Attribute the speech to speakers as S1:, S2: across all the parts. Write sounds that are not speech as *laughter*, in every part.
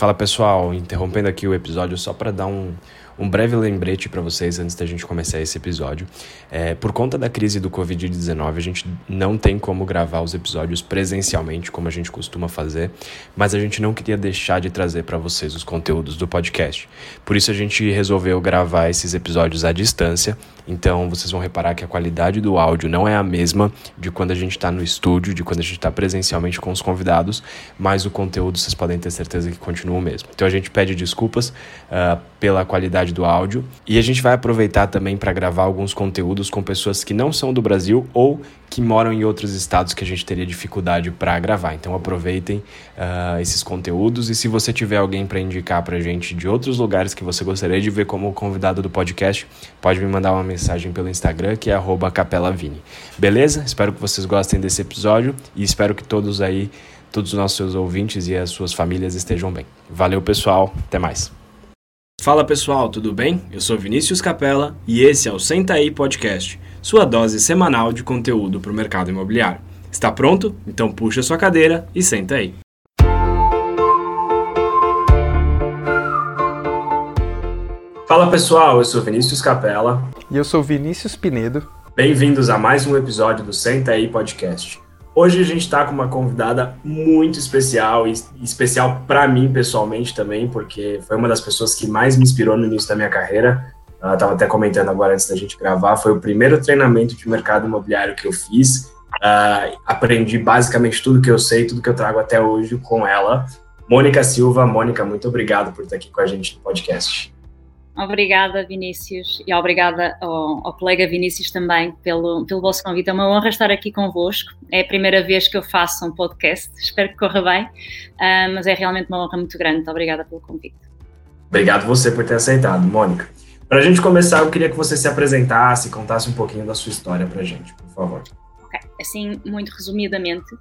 S1: Fala pessoal, interrompendo aqui o episódio só para dar um, um breve lembrete para vocês antes da gente começar esse episódio. É, por conta da crise do Covid-19, a gente não tem como gravar os episódios presencialmente, como a gente costuma fazer, mas a gente não queria deixar de trazer para vocês os conteúdos do podcast. Por isso a gente resolveu gravar esses episódios à distância. Então vocês vão reparar que a qualidade do áudio não é a mesma de quando a gente está no estúdio, de quando a gente está presencialmente com os convidados, mas o conteúdo vocês podem ter certeza que continua o mesmo. Então a gente pede desculpas uh, pela qualidade qualidade do áudio. E a gente vai aproveitar também para gravar alguns conteúdos com pessoas que não são do Brasil ou que moram em outros estados que a gente teria dificuldade para gravar. Então aproveitem uh, esses conteúdos e se você tiver alguém para indicar para gente de outros lugares que você gostaria de ver como convidado do podcast, pode me mandar uma mensagem pelo Instagram que é @capelavini. Beleza? Espero que vocês gostem desse episódio e espero que todos aí, todos os nossos ouvintes e as suas famílias estejam bem. Valeu pessoal, até mais. Fala pessoal, tudo bem? Eu sou Vinícius Capella e esse é o Senta aí Podcast, sua dose semanal de conteúdo para o mercado imobiliário. Está pronto? Então puxa sua cadeira e senta aí. Fala pessoal, eu sou Vinícius Capella.
S2: E eu sou Vinícius Pinedo.
S1: Bem-vindos a mais um episódio do Senta aí Podcast. Hoje a gente está com uma convidada muito especial, especial para mim pessoalmente também, porque foi uma das pessoas que mais me inspirou no início da minha carreira. Eu estava até comentando agora antes da gente gravar, foi o primeiro treinamento de mercado imobiliário que eu fiz. Uh, aprendi basicamente tudo que eu sei, tudo que eu trago até hoje com ela. Mônica Silva. Mônica, muito obrigado por estar aqui com a gente no podcast.
S3: Obrigada, Vinícius, e obrigada ao, ao, colega Vinícius também pelo, pelo vosso convite. É uma honra estar aqui convosco. É a primeira vez que eu faço um podcast, *laughs* espero que corra bem, uh, mas é realmente uma honra muito grande. Obrigada pelo convite.
S1: Obrigado você por ter aceitado, Mônica. Para a gente começar, eu queria que você se apresentasse, contasse um pouquinho da sua história para a gente, por favor.
S3: Assim, muito resumidamente,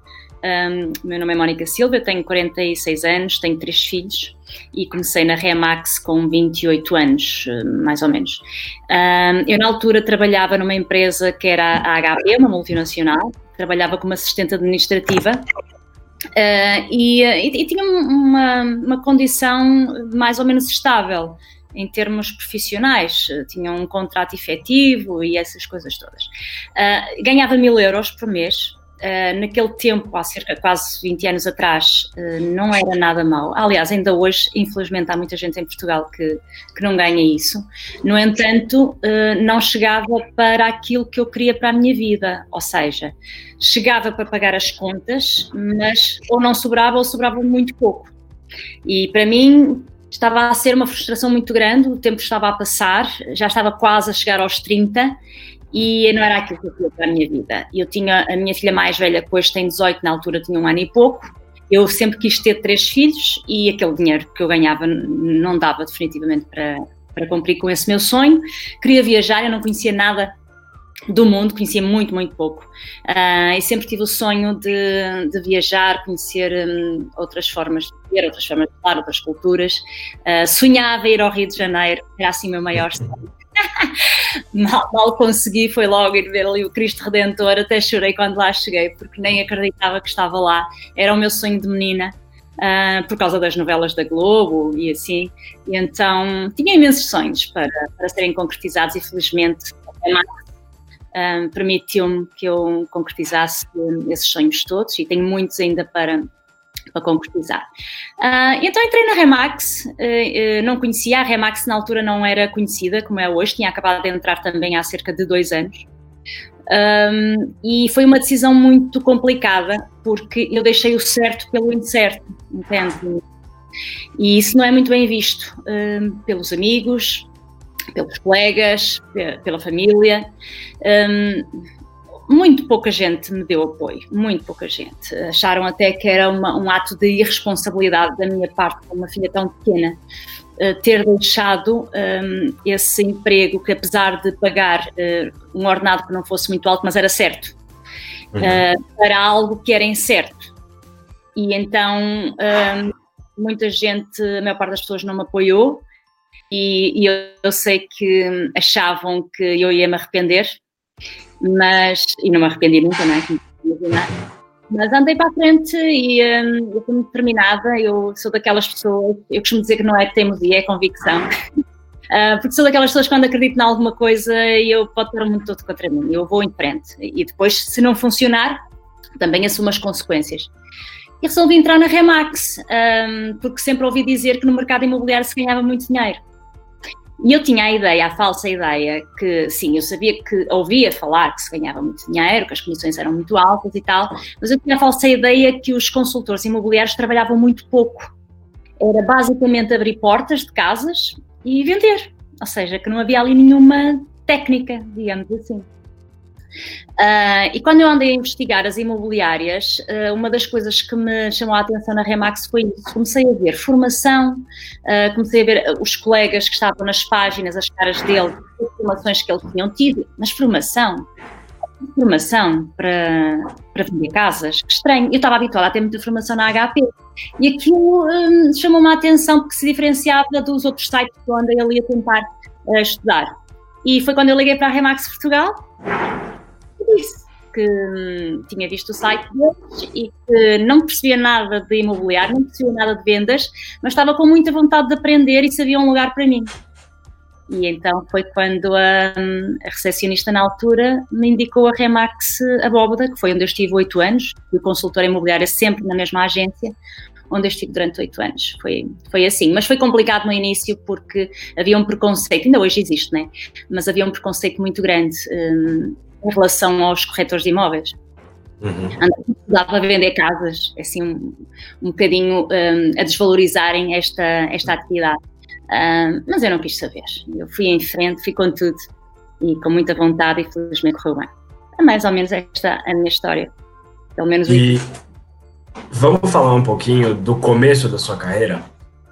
S3: um, meu nome é Mónica Silva, tenho 46 anos, tenho três filhos e comecei na Remax com 28 anos, mais ou menos. Um, eu, na altura, trabalhava numa empresa que era a HP, uma multinacional, trabalhava como assistente administrativa uh, e, e, e, tinha uma, uma condição mais ou menos estável em termos profissionais, tinha um contrato efetivo e essas coisas todas. Uh, ganhava mil euros por mês, Uh, naquele tempo, há cerca de quase 20 anos atrás, uh, não era nada mau. Aliás, ainda hoje, infelizmente, há muita gente em Portugal que, que não ganha isso. No entanto, uh, não chegava para aquilo que eu queria para a minha vida. Ou seja, chegava para pagar as contas, mas ou não sobrava ou sobrava muito pouco. E para mim, estava a ser uma frustração muito grande, o tempo estava a passar, já estava quase a chegar aos 30 e não era aquilo que eu queria para a minha vida. Eu tinha a minha filha mais velha, que hoje tem 18, na altura tinha um ano e pouco. Eu sempre quis ter três filhos e aquele dinheiro que eu ganhava não dava definitivamente para, para cumprir com esse meu sonho. Queria viajar, eu não conhecia nada do mundo, conhecia muito, muito pouco. Uh, e sempre tive o sonho de, de viajar, conhecer um, outras formas de viver, outras formas de falar, outras culturas. Uh, sonhava ir ao Rio de Janeiro, era assim o meu maior sonho. *laughs* mal, mal consegui, foi logo ir ver ali o Cristo Redentor, até chorei quando lá cheguei, porque nem acreditava que estava lá. Era o meu sonho de menina. Uh, por causa das novelas da Globo e assim, e então tinha imensos sonhos para, para serem concretizados e felizmente a uh, permitiu-me que eu concretizasse esses sonhos todos e tenho muitos ainda para, para concretizar. Uh, então entrei na Remax, uh, uh, não conhecia, a Remax na altura não era conhecida como é hoje, tinha acabado de entrar também há cerca de dois anos. Um, e foi uma decisão muito complicada, porque eu deixei o certo pelo incerto, entende? E isso não é muito bem visto pelos amigos, pelos colegas, pela família. Um, muito pouca gente me deu apoio, muito pouca gente. Acharam até que era uma, um ato de irresponsabilidade da minha parte, com uma filha tão pequena, eh, ter deixado um, esse emprego que, apesar de pagar uh, um ordenado que não fosse muito alto, mas era certo, uhum. uh, para algo que era incerto. E então um, muita gente, a maior parte das pessoas não me apoiou. E, e eu, eu sei que achavam que eu ia me arrepender, mas, e não me arrependi nunca, não é? Mas andei para a frente e um, eu fui determinada. Eu sou daquelas pessoas, eu costumo dizer que não é teimosia, é convicção. Uh, *laughs* porque sou daquelas pessoas que quando acredito em alguma coisa eu pode estar muito todo contra mim, eu vou em frente. E depois, se não funcionar, também assumo as consequências. E resolvi entrar na Remax, um, porque sempre ouvi dizer que no mercado imobiliário se ganhava muito dinheiro. E eu tinha a ideia, a falsa ideia, que sim, eu sabia que ouvia falar que se ganhava muito dinheiro, que as comissões eram muito altas e tal, mas eu tinha a falsa ideia que os consultores imobiliários trabalhavam muito pouco. Era basicamente abrir portas de casas e vender, ou seja, que não havia ali nenhuma técnica, digamos assim. Uh, e quando eu andei a investigar as imobiliárias, uh, uma das coisas que me chamou a atenção na Remax foi isso. Comecei a ver formação, uh, comecei a ver os colegas que estavam nas páginas, as caras deles, as formações que eles tinham tido, mas formação, formação para, para vender casas, que estranho. Eu estava habituada a ter muita formação na HP e aquilo um, chamou-me a atenção porque se diferenciava dos outros sites que eu andei ali a tentar estudar. E foi quando eu liguei para a Remax Portugal disse que hum, tinha visto o site deles e que não percebia nada de imobiliário, não percebia nada de vendas, mas estava com muita vontade de aprender e sabia um lugar para mim. E então foi quando a, hum, a recepcionista na altura me indicou a Remax Abóboda, que foi onde eu estive oito anos, e consultor imobiliário sempre na mesma agência, onde eu estive durante oito anos. Foi, foi assim. Mas foi complicado no início porque havia um preconceito, ainda hoje existe, né? Mas havia um preconceito muito grande. Um, em relação aos corretores de imóveis. Uhum. Dava a vender casas, assim, um, um bocadinho um, a desvalorizarem esta, esta atividade. Um, mas eu não quis saber. Eu fui em frente, fui com tudo e com muita vontade e felizmente correu bem. É mais ou menos esta a minha história. Pelo menos
S1: e vamos falar um pouquinho do começo da sua carreira.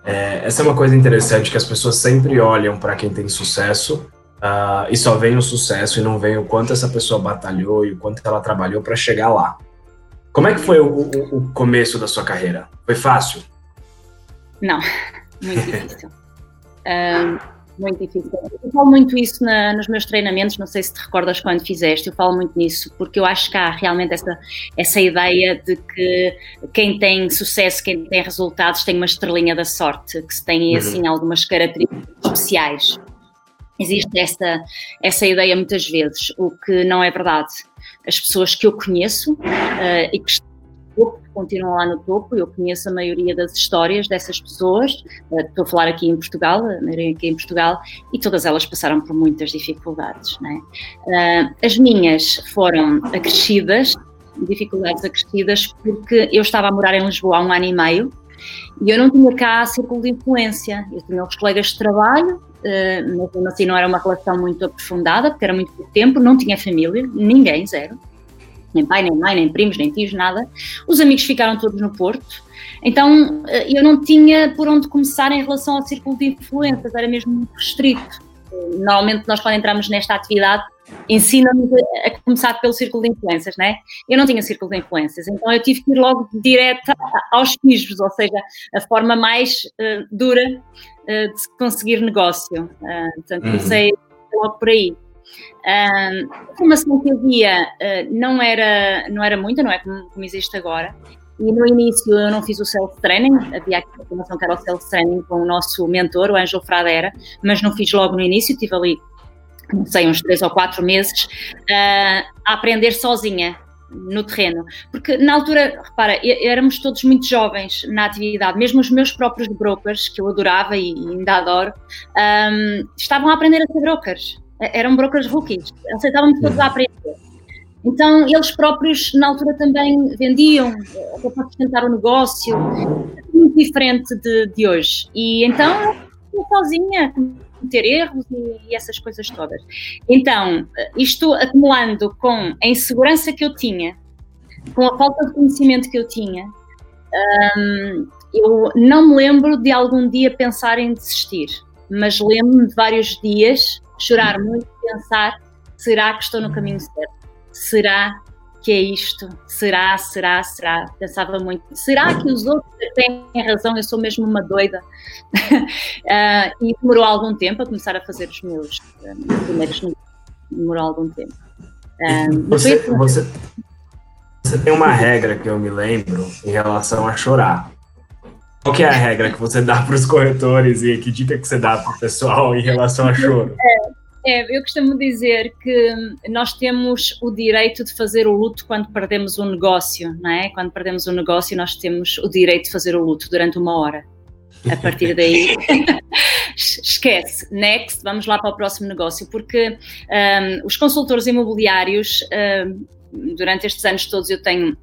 S1: É, essa é uma coisa interessante que as pessoas sempre olham para quem tem sucesso Uh, e só vem o sucesso e não vem o quanto essa pessoa batalhou e o quanto ela trabalhou para chegar lá. Como é que foi o, o, o, começo da sua carreira? Foi fácil?
S3: Não, *laughs* muito difícil. uh, muito difícil. Eu falo muito isso na, nos meus treinamentos, não sei se te recordas quando fizeste, eu falo muito nisso, porque eu acho que há realmente essa, essa ideia de que quem tem sucesso, quem tem resultados, tem uma estrelinha da sorte, que se tem uhum. assim algumas características especiais. Existe essa, essa ideia muitas vezes, o que não é verdade. As pessoas que eu conheço uh, e que continuam lá no topo, eu conheço a maioria das histórias dessas pessoas, uh, estou a falar aqui em Portugal, a maioria aqui em Portugal, e todas elas passaram por muitas dificuldades. Uh, as minhas foram acrescidas, dificuldades acrescidas, porque eu estava a morar em Lisboa há um ano e meio, e eu não tinha cá círculo de influência. Eu tinha os colegas de trabalho, eh, mas assim não era uma relação muito aprofundada, porque era muito pouco tempo, não tinha família, ninguém, zero. Nem pai, nem mãe, nem primos, nem tios, nada. Os amigos ficaram todos no Porto. Então eh, eu não tinha por onde começar em relação ao círculo de influências, era mesmo muito restrito. Normalmente nós quando entramos nesta atividade ensina-nos a começar pelo círculo de influências, né? Eu não tinha círculo de influências, então eu tive que ir logo direto aos pismos, ou seja, a forma mais uh, dura uh, de se conseguir negócio. Uh, portanto, uhum. comecei logo por aí. Uh, a formação que havia não, era, não era muita, não é como, como existe agora. E no início eu não fiz o self-training, havia aqui a formação que era o self-training com o nosso mentor, o Ângelo Fradera, mas não fiz logo no início, tive ali não sei, uns três ou quatro meses, uh, a aprender sozinha no terreno. Porque na altura, repara, éramos todos muito jovens na atividade, mesmo os meus próprios brokers, que eu adorava e ainda adoro, um, estavam a aprender a ser brokers. Eram brokers rookies, aceitavam-me todos a aprender. Então, eles próprios, na altura, também vendiam até para sustentar o negócio, muito diferente de, de hoje. E então, eu sozinha, cometer erros e, e, essas coisas todas. Então, isto acumulando com a insegurança que eu tinha, com a falta de conhecimento que eu tinha, um, eu não me lembro de algum dia pensar em desistir, mas lembro-me de vários dias chorar muito e pensar: será que estou no caminho certo? Será que é isto? Será, será, será? Pensava muito. Será que os outros têm razão? Eu sou mesmo uma doida. uh, *laughs* e demorou algum tempo a começar a fazer os meus uh, primeiros Demorou algum tempo.
S1: Uh, você, você, você tem uma regra que eu me lembro em relação a chorar. Qual que é a regra que você dá para os corretores e que dica que você dá para o pessoal em relação a choro?
S3: É, é, eu costumo dizer que nós temos o direito de fazer o luto quando perdemos um negócio, não é? Quando perdemos um negócio, nós temos o direito de fazer o luto durante uma hora. A partir daí, *laughs* esquece, next, vamos lá para o próximo negócio, porque um, os consultores imobiliários, um, durante estes anos todos eu tenho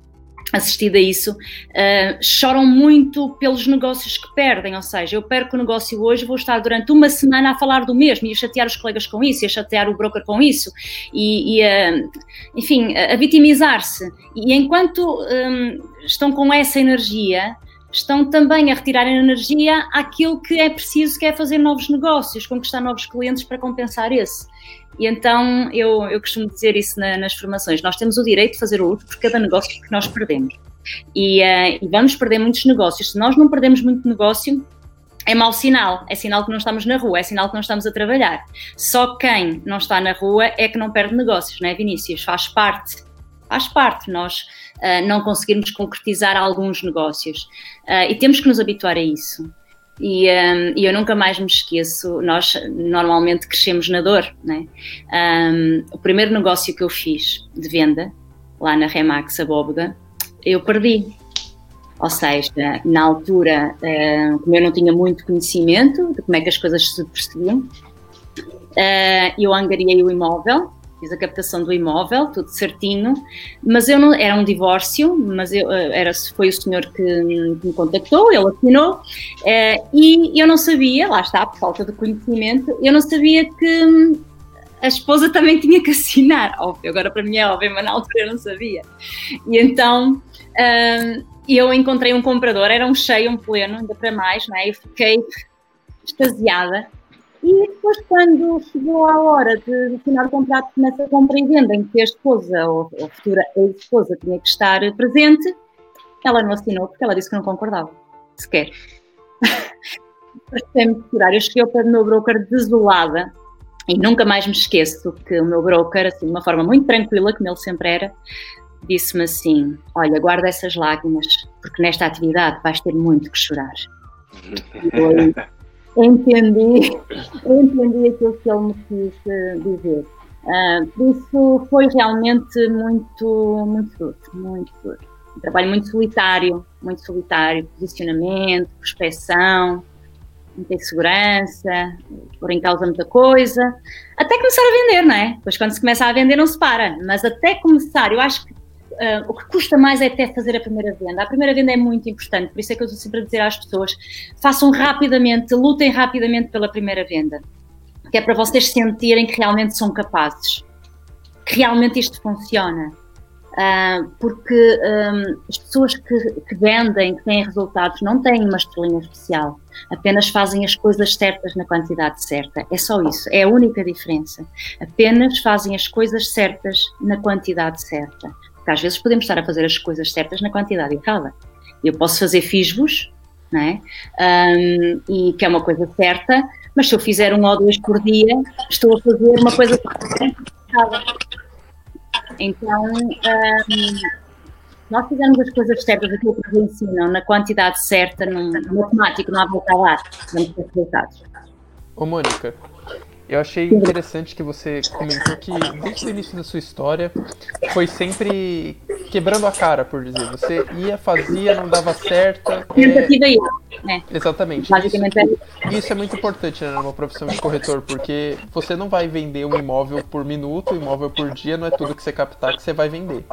S3: assistido a isso, uh, choram muito pelos negócios que perdem, ou seja, eu perco o negócio hoje, vou estar durante uma semana a falar do mesmo e a chatear os colegas com isso, e a chatear o broker com isso, e, e enfim, a, vitimizar-se. E enquanto um, estão com essa energia, estão também a retirar energia àquilo que é preciso, que é fazer novos negócios, conquistar novos clientes para compensar esse. E então eu, eu costumo dizer isso na, nas formações: nós temos o direito de fazer o luto por cada negócio que nós perdemos. E, uh, e vamos perder muitos negócios. Se nós não perdemos muito negócio, é mau sinal, é sinal que não estamos na rua, é sinal que não estamos a trabalhar. Só quem não está na rua é que não perde negócios, não é, Vinícius? Faz parte, faz parte nós uh, não conseguirmos concretizar alguns negócios. Uh, e temos que nos habituar a isso. E, um, e, eu nunca mais me esqueço, nós normalmente crescemos na dor, né? Um, o primeiro negócio que eu fiz de venda, lá na Remax Abóboda, eu perdi. Ou seja, na altura, como eu não tinha muito conhecimento de como é que as coisas se percebiam, uh, eu angariei o imóvel, fiz a captação do imóvel, tudo certinho, mas eu não, era um divórcio, mas eu, eh, era, foi o senhor que, que me contactou, ele assinou, eh, e eu não sabia, lá está, por falta de conhecimento, eu não sabia que hum, a esposa também tinha que assinar, *laughs* óbvio, agora para mim é óbvio, mas na altura eu não sabia. E então hum, eu encontrei um comprador, era um cheio, um pleno, ainda para mais, não é? Eu fiquei extasiada e depois, quando chegou a hora de assinar o contrato nessa compra e venda, em que a esposa ou a futura ex-esposa tinha que estar presente, ela não assinou porque ela disse que não concordava, sequer. *laughs* tirar. Eu cheguei ao pé do meu broker desolada e nunca mais me esqueço que o meu broker, assim, de uma forma muito tranquila, como ele sempre era, disse-me assim: Olha, guarda essas lágrimas, porque nesta atividade vais ter muito que chorar. *laughs* E eu, entendi, entendi aquilo que ele me quis eh, dizer. Uh, isso foi realmente muito, muito duro, muito duro. Um trabalho muito solitário, muito solitário, posicionamento, prospeção, muita insegurança, por em causa muita coisa, até começar a vender, não é? Pois quando se começa a vender não se para, mas até começar, eu acho que Uh, o que custa mais é até fazer a primeira venda. A primeira venda é muito importante, por isso é que eu estou sempre a dizer às pessoas: façam rapidamente, lutem rapidamente pela primeira venda, que é para vocês sentirem que realmente são capazes, que realmente isto funciona. Uh, porque um, as pessoas que, que, vendem, que têm resultados, não têm uma estrelinha especial, apenas fazem as coisas certas na quantidade certa. É só isso, é a única diferença. Apenas fazem as coisas certas na quantidade certa. Porque às vezes podemos estar a fazer as coisas certas na quantidade errada. Eu posso fazer fisgos, não é? Um, e que é uma coisa certa, mas se eu fizer um ou dois por dia, estou a fazer uma coisa errada. Então, um, nós fizermos as coisas certas, aquilo que nos ensinam, na quantidade certa, no, matemático, não há volta a dar, resultados.
S2: Ô, Mônica, eu achei interessante que você comentou que desde o início da sua história foi sempre quebrando a cara, por dizer. Você ia, fazia, não dava certo.
S3: Tentativa e né?
S2: Exatamente. Isso, é isso é muito importante né, numa profissão de corretor, porque você não vai vender um imóvel por minuto, um imóvel por dia, não é tudo que você captar que você vai vender.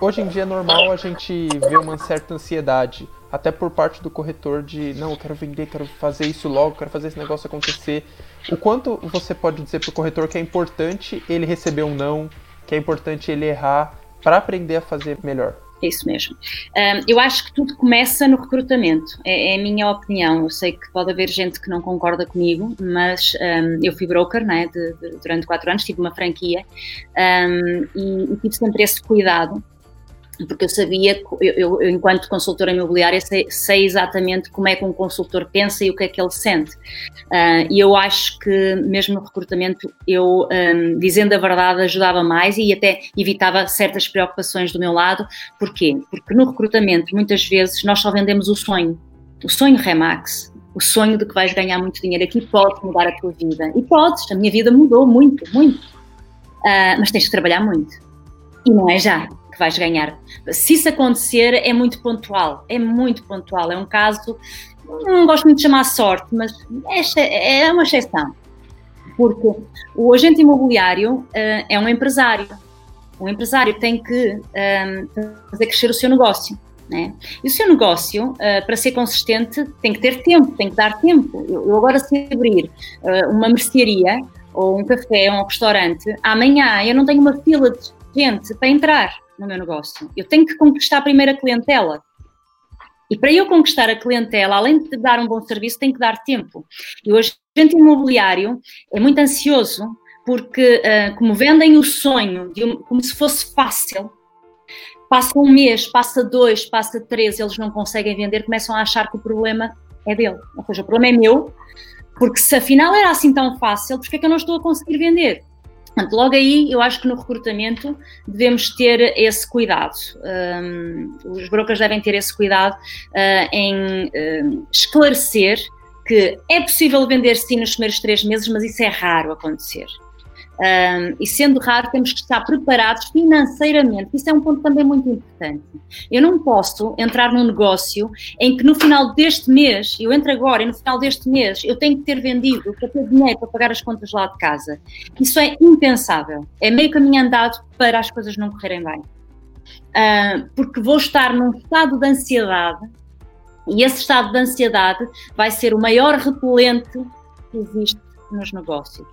S2: Hoje em dia é normal a gente ver uma certa ansiedade até por parte do corretor de não, eu quero vender, quero fazer isso logo, quero fazer esse negócio acontecer. O quanto você pode dizer para o corretor que é importante ele receber um não, que é importante ele errar para aprender a fazer melhor?
S3: Isso mesmo. Um, eu acho que tudo começa no recrutamento, é, é, a minha opinião. Eu sei que pode haver gente que não concorda comigo, mas um, eu fui broker né, de, de, durante quatro anos, tive uma franquia um, e, e tive sempre esse cuidado porque eu sabia, eu, eu, enquanto consultora imobiliária, sei, sei, exatamente como é que um consultor pensa e o que é que ele sente. Uh, e eu acho que, mesmo no recrutamento, eu, um, dizendo a verdade, ajudava mais e até evitava certas preocupações do meu lado. Porquê? Porque no recrutamento, muitas vezes, nós só vendemos o sonho. O sonho Remax, o sonho de que vais ganhar muito dinheiro aqui pode mudar a tua vida. E podes, a minha vida mudou muito, muito. Uh, mas tens que trabalhar muito. E não é já que vais ganhar. Se isso acontecer, é muito pontual, é muito pontual. É um caso, não gosto muito de chamar sorte, mas é, é uma exceção. Porque o agente imobiliário uh, é um empresário. O empresário tem que eh, fazer crescer o seu negócio. Né? E o seu negócio, uh, para ser consistente, tem que ter tempo, tem que dar tempo. Eu, eu agora, se abrir uh, uma mercearia, ou um café, ou um restaurante, amanhã eu não tenho uma fila de gente para entrar no meu negócio. Eu tenho que conquistar primeiro a clientela. E para eu conquistar a clientela, além de dar um bom serviço, tem que dar tempo. E o agente imobiliário é muito ansioso porque, uh, como vendem o sonho, um, como se fosse fácil, passa um mês, passa dois, passa três, eles não conseguem vender, começam a achar que o problema é dele. Ou seja, o problema é meu, porque se afinal era assim tão fácil, por que é que eu não estou a conseguir vender? Portanto, logo aí, eu acho que no recrutamento devemos ter esse cuidado. Um, os brokers devem ter esse cuidado uh, em uh, esclarecer que é possível vender sim nos primeiros três meses, mas isso é raro acontecer. Um, e sendo raro, temos que estar preparados financeiramente. Isso é um ponto também muito importante. Eu não posso entrar num negócio em que no final deste mês, eu entro agora e no final deste mês eu tenho que ter vendido para ter dinheiro para pagar as contas lá de casa. Isso é impensável. É meio caminho andado para as coisas não correrem bem. Porque vou estar num estado de ansiedade e esse estado de ansiedade vai ser o maior repelente que existe nos negócios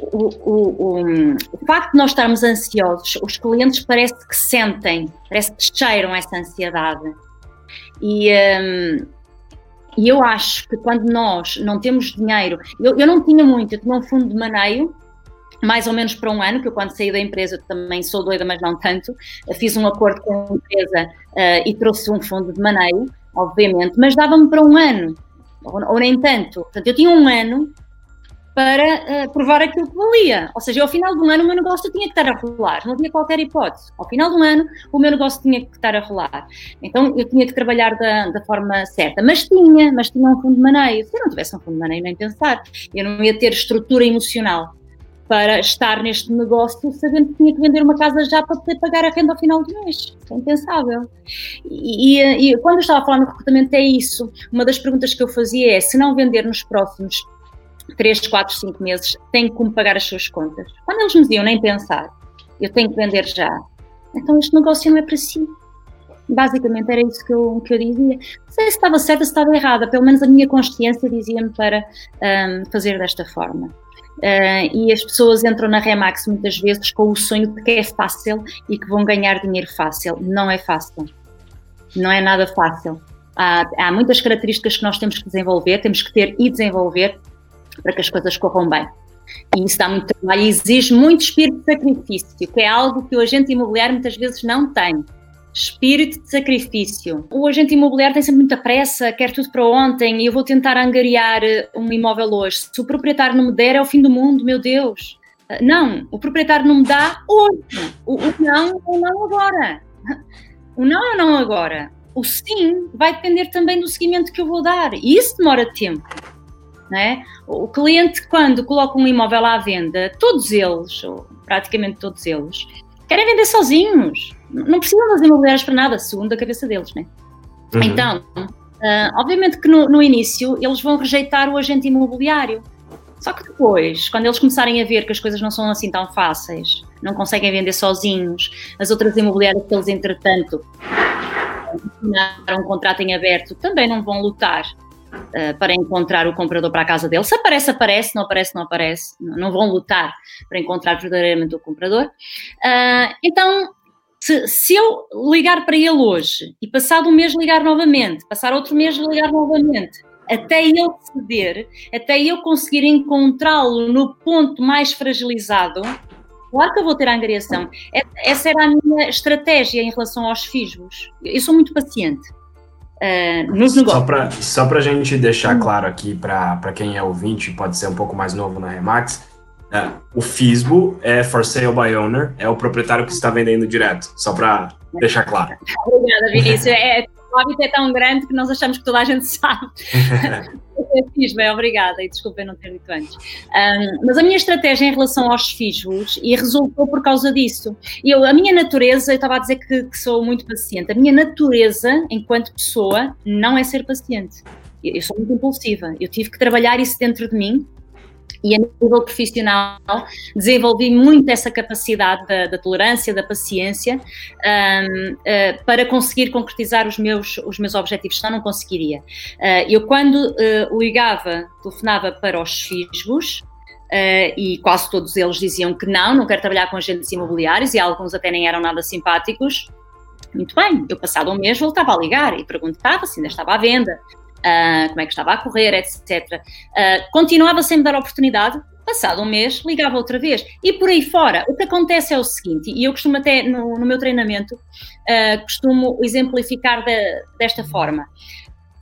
S3: o, o, o, facto de nós estarmos ansiosos, os clientes parece que sentem, parece que cheiram essa ansiedade. E, um, e eu acho que quando nós não temos dinheiro, eu, eu não tinha muito, eu tinha um fundo de maneio, mais ou menos para um ano, que eu quando saí da empresa também sou doida, mas não tanto, fiz um acordo com a empresa uh, e trouxe um fundo de maneio, obviamente, mas dava-me para um ano, ou, ou nem tanto. Portanto, eu tinha um ano para uh, provar aquilo que valia. Ou seja, ao final do ano o meu negócio tinha que estar a rolar, não havia qualquer hipótese. Ao final do ano o meu negócio tinha que estar a rolar. Então eu tinha que trabalhar da, da forma certa. Mas tinha, mas tinha um fundo de maneio. Se eu não tivesse um fundo de maneio, nem pensar. Eu não ia ter estrutura emocional para estar neste negócio sabendo que tinha que vender uma casa já para poder pagar a renda ao final do mês. É impensável. E, e, e quando eu estava a falar no recrutamento é isso. Uma das perguntas que eu fazia é, se não vender nos próximos 3, 4, 5 meses, tenho como pagar as suas contas. Quando eles me diziam nem pensar, eu tenho que vender já, então este negócio não é para si. Basicamente era isso que eu, que eu dizia. Não sei se estava certa, se estava errada, pelo menos a minha consciência dizia-me para um, fazer desta forma. Uh, e as pessoas entram na Remax muitas vezes com o sonho de que é fácil e que vão ganhar dinheiro fácil. Não é fácil. Não é nada fácil. Há, há muitas características que nós temos que desenvolver, temos que ter e desenvolver para que as coisas corram bem. E isso dá muito trabalho e exige muito espírito de sacrifício, que é algo que o agente imobiliário muitas vezes não tem. Espírito de sacrifício. O agente imobiliário tem sempre muita pressa, quer tudo para ontem e eu vou tentar angariar eh, um imóvel hoje. Se o proprietário não me der, é o fim do mundo, meu Deus. Eh, não, o proprietário não me dá hoje. O, o não é não agora. O não é não agora. O sim vai depender também do seguimento que eu vou dar. E isso demora tempo. É? O cliente, quando coloca um imóvel à venda, todos eles, ou praticamente todos eles, querem vender sozinhos. Não precisam das imobiliárias para nada, segundo a cabeça deles. Né? Uhum. Então, uh, obviamente que no, no início eles vão rejeitar o agente imobiliário. Só que depois, quando eles começarem a ver que as coisas não são assim tão fáceis, não conseguem vender sozinhos, as outras imobiliárias que eles, entretanto, um contrato em aberto, também não vão lutar uh, para encontrar o comprador para a casa dele. Se aparece, aparece, não aparece, não aparece. Não vão lutar para encontrar verdadeiramente o comprador. Uh, então, se, se, eu ligar para ele hoje e passado um mês ligar novamente, passar outro mês ligar novamente, até ele ceder, até eu conseguir encontrá-lo no ponto mais fragilizado, Claro que eu vou ter a angariação. Essa era a minha estratégia em relação aos fisgos. Eu sou muito paciente. Uh, nos
S1: negócios. Só para a gente deixar claro aqui para quem é ouvinte, pode ser um pouco mais novo na Remax, é, o FISBO é for sale by owner, é o proprietário que está vendendo direto, só para deixar claro.
S3: Obrigada, Vinícius. É, o hábito é tão grande que nós achamos que toda a gente *laughs* sabe. é FISBO, é obrigada, e desculpem não ter dito antes. Um, mas a minha estratégia em relação aos FISBOs, e resultou por causa disso. Eu, a minha natureza, eu estava a dizer que, que sou muito paciente, a minha natureza, enquanto pessoa, não é ser paciente. Eu sou muito impulsiva. Eu tive que trabalhar isso dentro de mim e a nível profissional desenvolvi muito essa capacidade da, da tolerância, da paciência um, uh, ah, para conseguir concretizar os meus, os meus objetivos, senão não conseguiria. Uh, eu quando uh, ligava, telefonava para os fisgos, Uh, e quase todos eles diziam que não, não quero trabalhar com agentes imobiliários, e alguns até nem eram nada simpáticos. Muito bem, eu passado um mês voltava a ligar e perguntava se ainda estava à venda, uh, como é que estava a correr, etc. Uh, ah, continuava sem me dar oportunidade, passado um mês, ligava outra vez. E por aí fora, o que acontece é o seguinte, e eu costumo até no, no meu treinamento, uh, costumo exemplificar de, desta forma.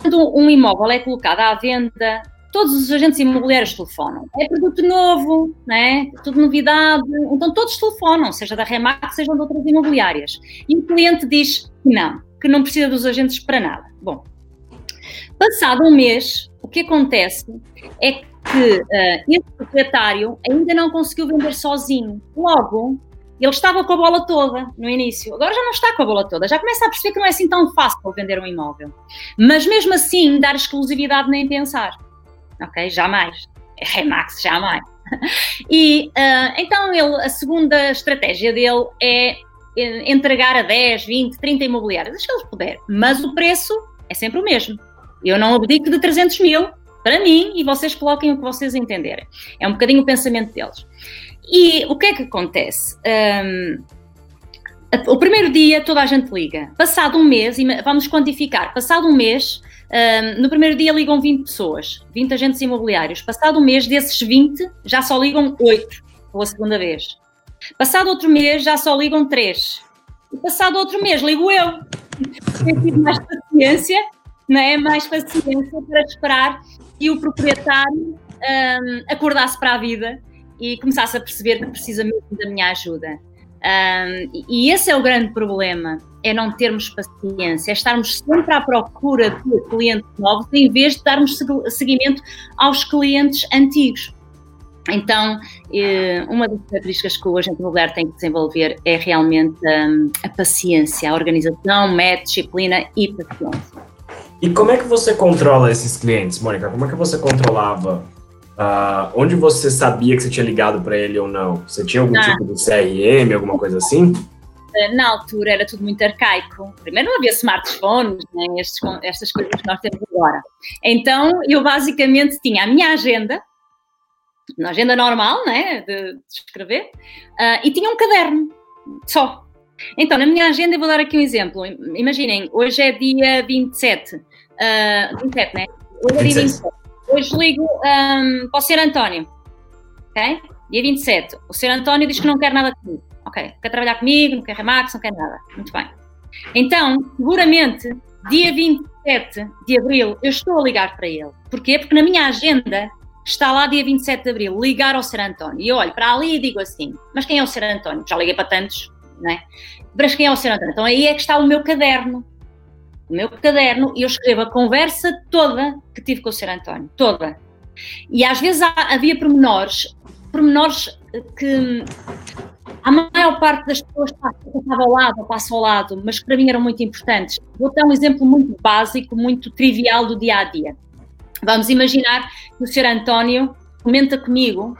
S3: Quando um imóvel é colocado à venda, todos os agentes imobiliários telefonam. É produto novo, né? tudo novidade, então todos telefonam, seja da Remax, seja de outras imobiliárias. E o cliente diz que não, que não precisa dos agentes para nada. Bom, Passado um mês, o que acontece é que uh, esse proprietário ainda não conseguiu vender sozinho. Logo, ele estava com a bola toda no início, agora já não está com a bola toda, já começa a perceber que não é assim tão fácil vender um imóvel. Mas mesmo assim, dar exclusividade nem pensar. Ok? Jamais. É Max, jamais. *laughs* E uh, então ele, a segunda estratégia dele é entregar a 10, 20, 30 imobiliárias, acho que ele puder, mas o preço é sempre o mesmo. Eu não abdico de 300 mil para mim e vocês coloquem o que vocês entenderem. É um bocadinho o pensamento deles. E o que é que acontece? Um, o primeiro dia toda a gente liga. Passado um mês, vamos quantificar, passado um mês, um, no primeiro dia ligam 20 pessoas, 20 agentes imobiliários. Passado um mês, desses 20, já só ligam 8 pela segunda vez. Passado outro mês, já só ligam 3. E passado outro mês, ligo eu. Tenho tido mais paciência é mais paciência para esperar que o proprietário um, acordasse para a vida e começasse a perceber que precisa mesmo da minha ajuda. Um, e esse é o grande problema, é não termos paciência, é estarmos sempre à procura de clientes novos em vez de darmos seguimento aos clientes antigos. Então, eh, uma das características que o agente imobiliário tem que desenvolver é realmente um, a paciência, a organização, método, disciplina e paciência.
S1: E como é que você controla esses clientes, Mônica? Como é que você controlava? Uh, onde você sabia que você tinha ligado para ele ou não? Você tinha algum ah. tipo de CRM, alguma coisa assim?
S3: Eh, na altura era tudo muito arcaico. Primeiro não havia smartphones, nem estes, estas coisas que nós temos agora. Então eu basicamente tinha a minha agenda, uma agenda normal, né, de, de escrever, uh, e tinha um caderno só. Então, na minha agenda, eu vou dar aqui um exemplo. Imaginem, hoje é dia 27. Uh, 27, né? Hoje é dia 27. Hoje ligo um, para o Sr. António. Ok? Dia 27. O Sr. António diz que não quer nada comigo. Ok? Quer trabalhar comigo, não quer remax, não quer nada. Muito bem. Então, seguramente, dia 27 de abril, eu estou a ligar para ele. Porquê? Porque na minha agenda está lá dia 27 de abril, ligar ao Sr. António. E eu olho para ali e digo assim: Mas quem é o Sr. António? Já liguei para tantos não é? Mas quem é o Sr. António? Então aí é que está o meu caderno. O meu caderno, e eu escrevo a conversa toda que tive com o Sr. António, toda. E às vezes há, havia pormenores, pormenores que a maior parte das pessoas passava ao lado passa ao lado, mas que para mim eram muito importantes. Vou dar um exemplo muito básico, muito trivial do dia a dia. Vamos imaginar que o Sr. António comenta comigo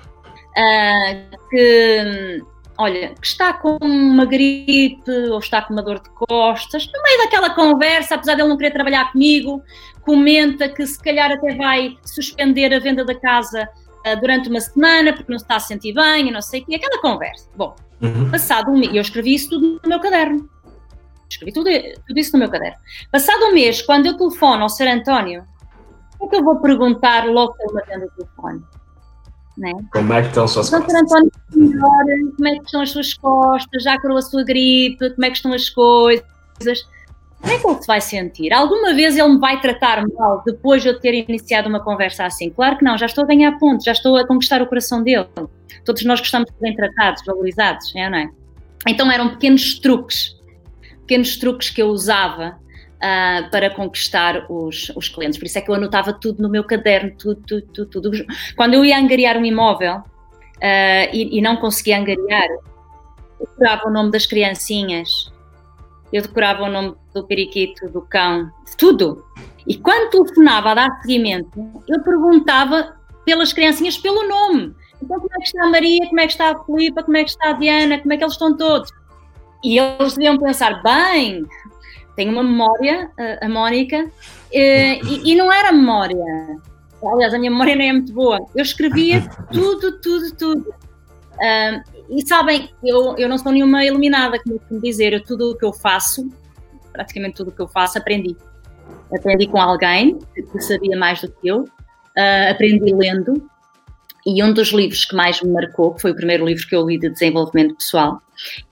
S3: uh, que olha, que está com uma gripe ou está com uma dor de costas, no meio daquela conversa, apesar de ele não querer trabalhar comigo, comenta que se calhar até vai suspender a venda da casa uh, durante uma semana porque não se está a sentir bem e não sei o quê, aquela conversa. Bom, uhum. passado um mês, eu escrevi isso tudo no meu caderno. Escrevi tudo, tudo isso no meu caderno. Passado um mês, quando eu telefono ao Sr. António, o que é eu vou perguntar logo que ele me atende o telefone? Né?
S1: Como é que estão suas costas?
S3: António melhor, como é que estão as suas costas, já curou a sua gripe, como é que estão as coisas. Como é que ele se vai sentir? Alguma vez ele me vai tratar mal depois de eu ter iniciado uma conversa assim? Claro que não, já estou a ganhar pontos, já estou a conquistar o coração dele. Todos nós gostamos de ser bem tratados, valorizados, é, não é? Então eram pequenos truques, pequenos truques que eu usava uh, para conquistar os, os clientes. Por isso é que eu anotava tudo no meu caderno, tudo, tudo, tudo. tudo. Quando eu ia angariar um imóvel uh, e, e, não conseguia angariar, eu decorava o nome das criancinhas, eu decorava o nome do periquito, do cão, tudo. E quando telefonava a dar seguimento, eu perguntava pelas criancinhas pelo nome. Então, como é que está a Maria, como é que está a Filipa, como é que está a Diana, como é que eles estão todos? E eles deviam pensar, bem, tem uma memória, a, Mónica, e, e, não era memória. Aliás, a minha memória não é muito boa. Eu escrevia *laughs* tudo, tudo, tudo. Um, e sabem, eu, eu não sou nenhuma iluminada, como eu dizer, eu, tudo o que eu faço, praticamente tudo o que eu faço, aprendi. Aprendi com alguém que sabia mais do que eu, uh, aprendi lendo, e um dos livros que mais me marcou, que foi o primeiro livro que eu li de desenvolvimento pessoal,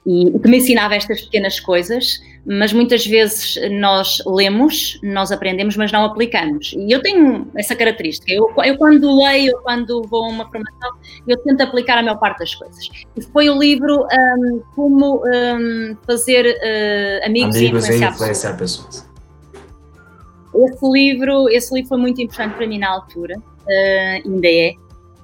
S3: e que me ensinava estas pequenas coisas, mas muitas vezes nós lemos, nós aprendemos, mas não aplicamos. E eu tenho essa característica. Eu, eu quando leio, eu quando vou a uma formação, eu tento aplicar a maior parte das coisas. E foi o livro um, Como um, Fazer uh, Amigos, amigos, e Influenciar, influenciar pessoas. pessoas. Esse livro, esse livro foi muito importante para mim na altura, uh, ainda é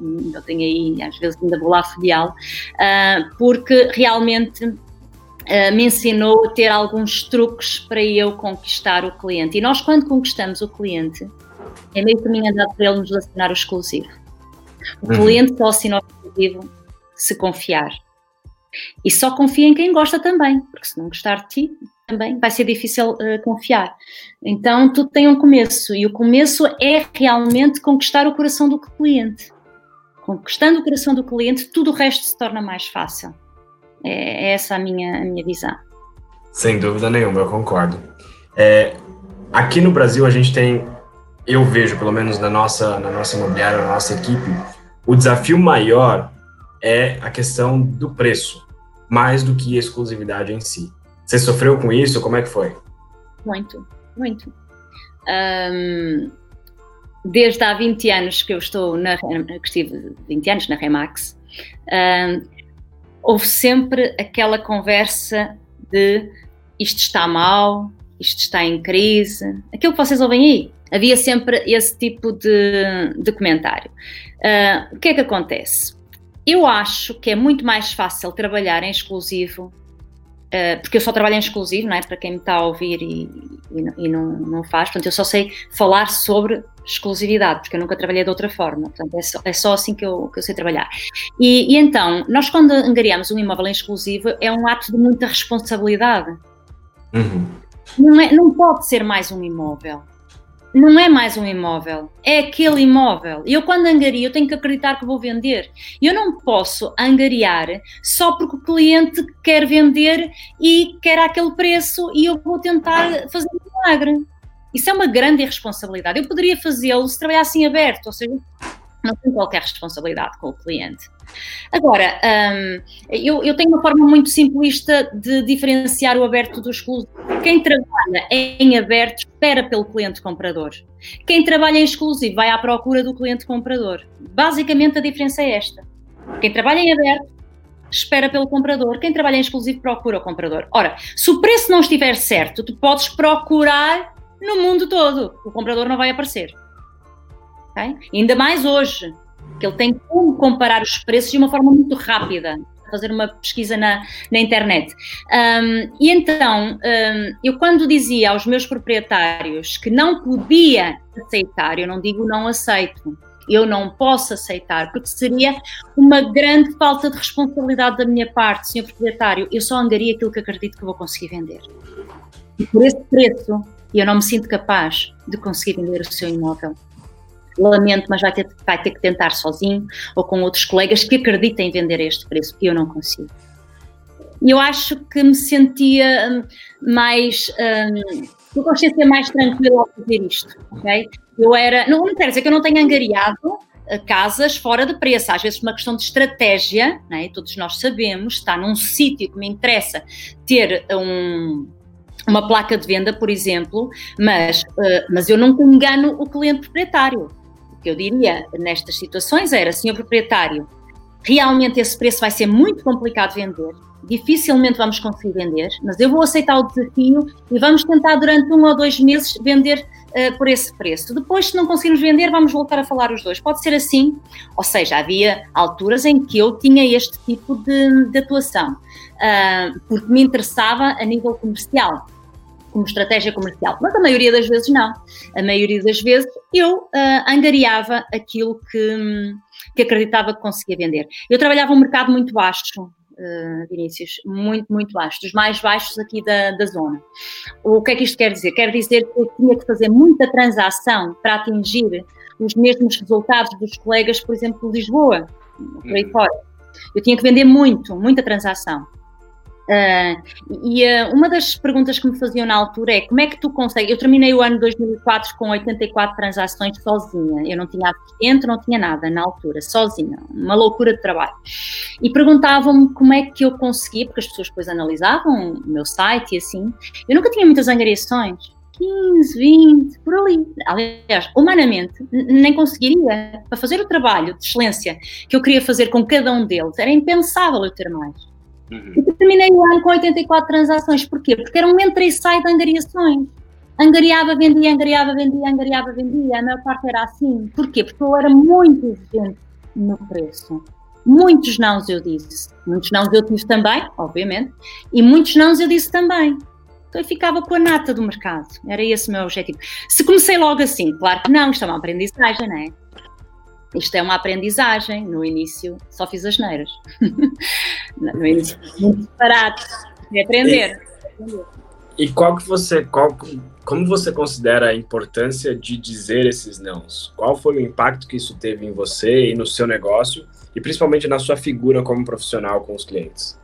S3: eu tenho aí, às vezes ainda vou lá folheá-lo, uh, porque realmente uh, me ensinou a ter alguns truques para eu conquistar o cliente. E nós, quando conquistamos o cliente, é meio caminho andado para ele nos assinar o exclusivo. O uhum. cliente só assina o exclusivo se confiar. E só confia em quem gosta também, porque se não gostar de ti, também vai ser difícil uh, confiar. Então, tudo tem um começo, e o começo é realmente conquistar o coração do cliente conquistando o coração do cliente, tudo o resto se torna mais fácil. É, é essa a minha, a minha visão.
S1: Sem dúvida nenhuma, eu concordo. É, aqui no Brasil a gente tem, eu vejo pelo menos na nossa, na nossa imobiliária, na nossa equipe, o desafio maior é a questão do preço, mais do que a exclusividade em si. Você sofreu com isso? Como é que foi?
S3: Muito, muito. Um, desde há 20 anos que eu estou na que estive 20 anos na Remax, uh, houve sempre aquela conversa de isto está mal, isto está em crise, aquilo que vocês ouvem aí. Havia sempre esse tipo de, de comentário. Uh, o que é que acontece? Eu acho que é muito mais fácil trabalhar em exclusivo Uh, porque eu só trabalho em exclusivo, não é? Para quem me está a ouvir e, e, e, não, não faz, portanto, eu só sei falar sobre exclusividade, porque eu nunca trabalhei de outra forma, portanto, é só, é só assim que eu, que eu sei trabalhar. E, e, então, nós quando angariamos um imóvel em exclusivo, é um ato de muita responsabilidade.
S1: Uhum.
S3: Não, é, não pode ser mais um imóvel não é mais um imóvel, é aquele imóvel. Eu, quando angario, eu tenho que acreditar que vou vender. Eu não posso angariar só porque o cliente quer vender e quer aquele preço e eu vou tentar fazer um milagre. Isso é uma grande irresponsabilidade. Eu poderia fazê-lo se trabalhasse em aberto, ou seja, não tenho qualquer responsabilidade com o cliente. Agora, um, eu, eu, tenho uma forma muito simplista de diferenciar o aberto do exclusivo. Quem trabalha em aberto espera pelo cliente comprador. Quem trabalha em exclusivo vai à procura do cliente comprador. Basicamente, a diferença é esta. Quem trabalha em aberto espera pelo comprador. Quem trabalha em exclusivo procura o comprador. Ora, se o preço não estiver certo, tu podes procurar no mundo todo. O comprador não vai aparecer. Okay? Ainda mais hoje, que ele tem como comparar os preços de uma forma muito rápida, fazer uma pesquisa na, na internet. Um, e então, um, eu quando dizia aos meus proprietários que não podia aceitar, eu não digo não aceito, eu não posso aceitar, porque seria uma grande falta de responsabilidade da minha parte, senhor proprietário, eu só angaria aquilo que acredito que vou conseguir vender. E por esse preço, eu não me sinto capaz de conseguir vender o seu imóvel lamento, mas vai ter, vai ter que tentar sozinho ou com outros colegas que acreditem em vender a este preço, e eu não consigo. Eu acho que me sentia hum, mais. Um, com consciência mais tranquila ao fazer isto, ok? Eu era. Não, não quero dizer que eu não tenha angariado uh, casas fora de preço, às vezes uma questão de estratégia, né? todos nós sabemos, está num sítio que me interessa ter um, uma placa de venda, por exemplo, mas, uh, mas eu nunca engano o cliente proprietário. Que eu diria nestas situações era, senhor proprietário, realmente esse preço vai ser muito complicado de vender, dificilmente vamos conseguir vender, mas eu vou aceitar o desafio e vamos tentar durante um ou dois meses vender uh, por esse preço. Depois, se não conseguirmos vender, vamos voltar a falar os dois. Pode ser assim? Ou seja, havia alturas em que eu tinha este tipo de, de atuação, uh, porque me interessava a nível comercial como estratégia comercial, mas a maioria das vezes não. A maioria das vezes eu uh, angariava aquilo que, que acreditava que conseguia vender. Eu trabalhava um mercado muito baixo, uh, Vinícius, muito, muito baixo, dos mais baixos aqui da, da zona. O que é que isto quer dizer? Quer dizer que eu tinha que fazer muita transação para atingir os mesmos resultados dos colegas, por exemplo, de Lisboa, por aí uhum. fora. Eu tinha que vender muito, muita transação. Uh, e uh, uma das perguntas que me faziam na altura é como é que tu consegues? Eu terminei o ano 2004 com 84 transações sozinha. Eu não tinha assistente, não tinha nada na altura, sozinha. Uma loucura de trabalho. E perguntavam-me como é que eu conseguia, porque as pessoas depois analisavam o meu site e assim. Eu nunca tinha muitas angariações. 15, 20, por ali. Aliás, humanamente, nem conseguiria. Para fazer o trabalho de excelência que eu queria fazer com cada um deles, era impensável eu ter mais. Uhum. E terminei o ano com 84 transações. Porquê? Porque era um entra e sai de angariações. Angariava, vendia, angariava, vendia, angariava, vendia. A maior parte era assim. Porquê? Porque eu era muito exigente no preço. Muitos nãos eu disse. Muitos nãos eu tive também, obviamente. E muitos nãos eu disse também. Então eu ficava com a nata do mercado. Era esse o meu objetivo. Se comecei logo assim, claro que não, isto é uma aprendizagem, não é? Isto é uma aprendizagem. No início só fiz as neiras. *laughs* no início muito separado. É aprender.
S1: E, e qual que você, qual, como você considera a importância de dizer esses nãos? Qual foi o impacto que isso teve em você e no seu negócio e principalmente na sua figura como profissional com os clientes?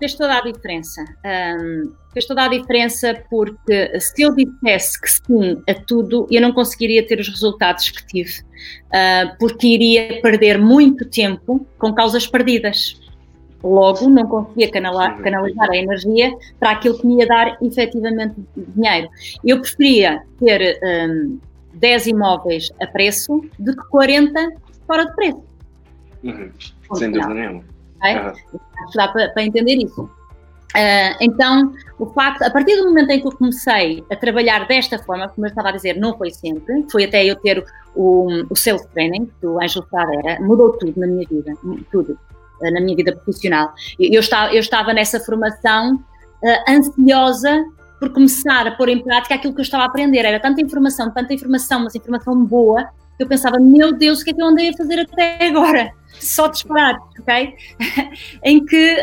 S3: Fez toda a diferença. Um, fez toda a diferença porque se eu dissesse que sim a tudo, eu não conseguiria ter os resultados que tive, uh, porque iria perder muito tempo com causas perdidas. Logo, não conseguia canalizar, canalizar a energia para aquilo que me ia dar efetivamente dinheiro. Eu preferia ter um, 10 imóveis a preço do que 40 fora de preço.
S1: Uhum. Sem dúvida nenhuma.
S3: Okay? Uhum. Dá para, para entender isso. Uh, então, o facto, a partir do momento em que eu comecei a trabalhar desta forma, como eu estava a dizer, não foi sempre, foi até eu ter o, o sales training do Ângelo Ferreira, mudou tudo na minha vida, tudo, uh, na minha vida profissional. Eu, eu, estava, eu estava nessa formação uh, ansiosa por começar a pôr em prática aquilo que eu estava a aprender. Era tanta informação, tanta informação, mas informação boa, eu pensava, meu Deus, o que é que eu andei a fazer até agora? só disparar, ok? *laughs* em que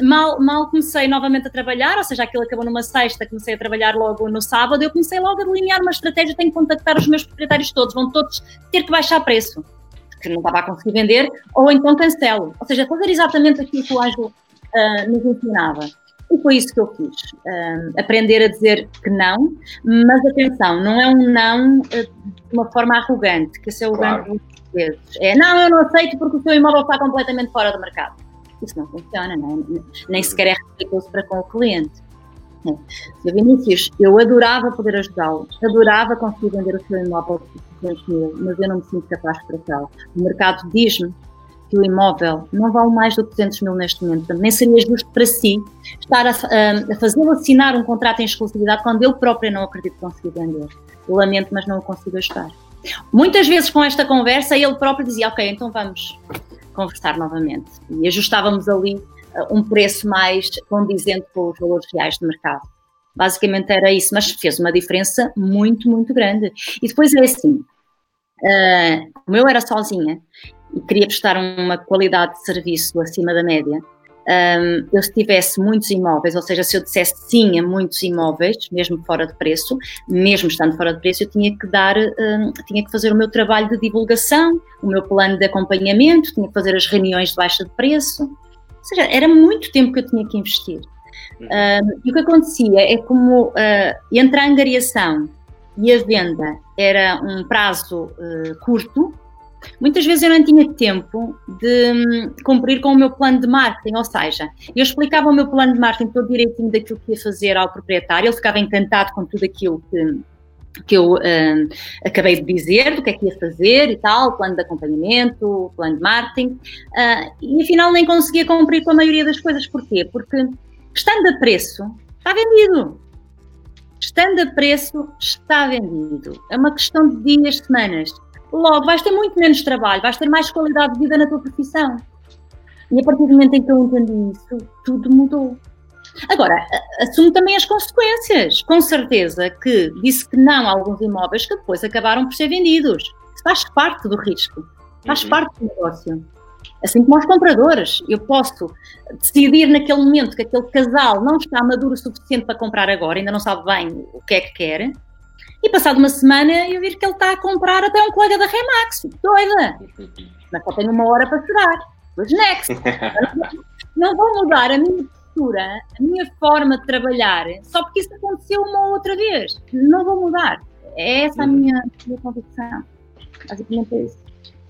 S3: um, mal, mal comecei novamente a trabalhar, ou seja, aquilo acabou numa sexta, comecei a trabalhar logo no sábado, eu comecei logo a delinear uma estratégia, tenho que contactar os meus proprietários todos, vão todos ter que baixar preço, porque não estava a conseguir vender, ou então cancelo. Ou seja, fazer exatamente aquilo que o Ângelo uh, nos ensinava. E foi isso que eu fiz. Uh, aprender a dizer que não, mas atenção, não é um não uh, de uma forma arrogante, que esse é o claro. grande vezes. É, não, eu não aceito porque o seu imóvel está completamente fora do mercado. Isso não funciona, não é? nem sequer é respeitoso para com o cliente. É. Seu Vinícius, eu adorava poder ajudá-lo, adorava conseguir vender o seu imóvel por 200 mil, mas eu não me sinto capaz para tal. O mercado diz-me que o imóvel não vale mais do que 200 mil neste momento, nem seria justo para si estar a, a, a fazê-lo assinar um contrato em exclusividade quando eu própria não acredito conseguir vender. Eu lamento, mas não o consigo ajudar. Muitas vezes com esta conversa ele próprio dizia, ok, então vamos conversar novamente. E ajustávamos ali uh, um preço mais condizente com os valores reais do mercado. Basicamente era isso, mas fez uma diferença muito, muito grande. E depois é assim, uh, como eu era sozinha e queria prestar uma qualidade de serviço acima da média, um, eu se tivesse muitos imóveis, ou seja, se eu dissesse sim a muitos imóveis, mesmo fora de preço, mesmo estando fora de preço, eu tinha que dar, um, tinha que fazer o meu trabalho de divulgação, o meu plano de acompanhamento, tinha que fazer as reuniões de baixa de preço, ou seja, era muito tempo que eu tinha que investir. Um, e o que acontecia é como uh, entre a angariação e a venda era um prazo uh, curto, muitas vezes eu não tinha tempo de hum, cumprir com o meu plano de marketing, ou seja, eu explicava o meu plano de marketing todo direitinho daquilo que ia fazer ao proprietário, ele ficava encantado com tudo aquilo que, que eu uh, acabei de dizer, do que é que ia fazer e tal, plano de acompanhamento, plano de marketing, uh, e afinal nem conseguia cumprir com a maioria das coisas. Porquê? Porque estando a preço, está vendido. Estando a preço, está vendido. É uma questão de dias, semanas. Logo, vais ter muito menos trabalho, vais ter mais qualidade de vida na tua profissão. E a partir do momento em que eu entendi isso, tudo mudou. Agora, assumo também as consequências. Com certeza que disse que não a alguns imóveis que depois acabaram por ser vendidos. Faz parte do risco, faz uhum. parte do negócio. Assim como aos compradores, eu posso decidir naquele momento que aquele casal não está maduro o suficiente para comprar agora, ainda não sabe bem o que é que quer, e passado uma semana eu vir que ele está a comprar até um colega da Remax, doida, mas só tenho uma hora para chorar. Pois next, *laughs* não vou mudar a minha postura, a minha forma de trabalhar, só porque isso aconteceu uma ou outra vez. Não vou mudar. É essa a uhum. minha, a minha convicção. Basicamente é isso.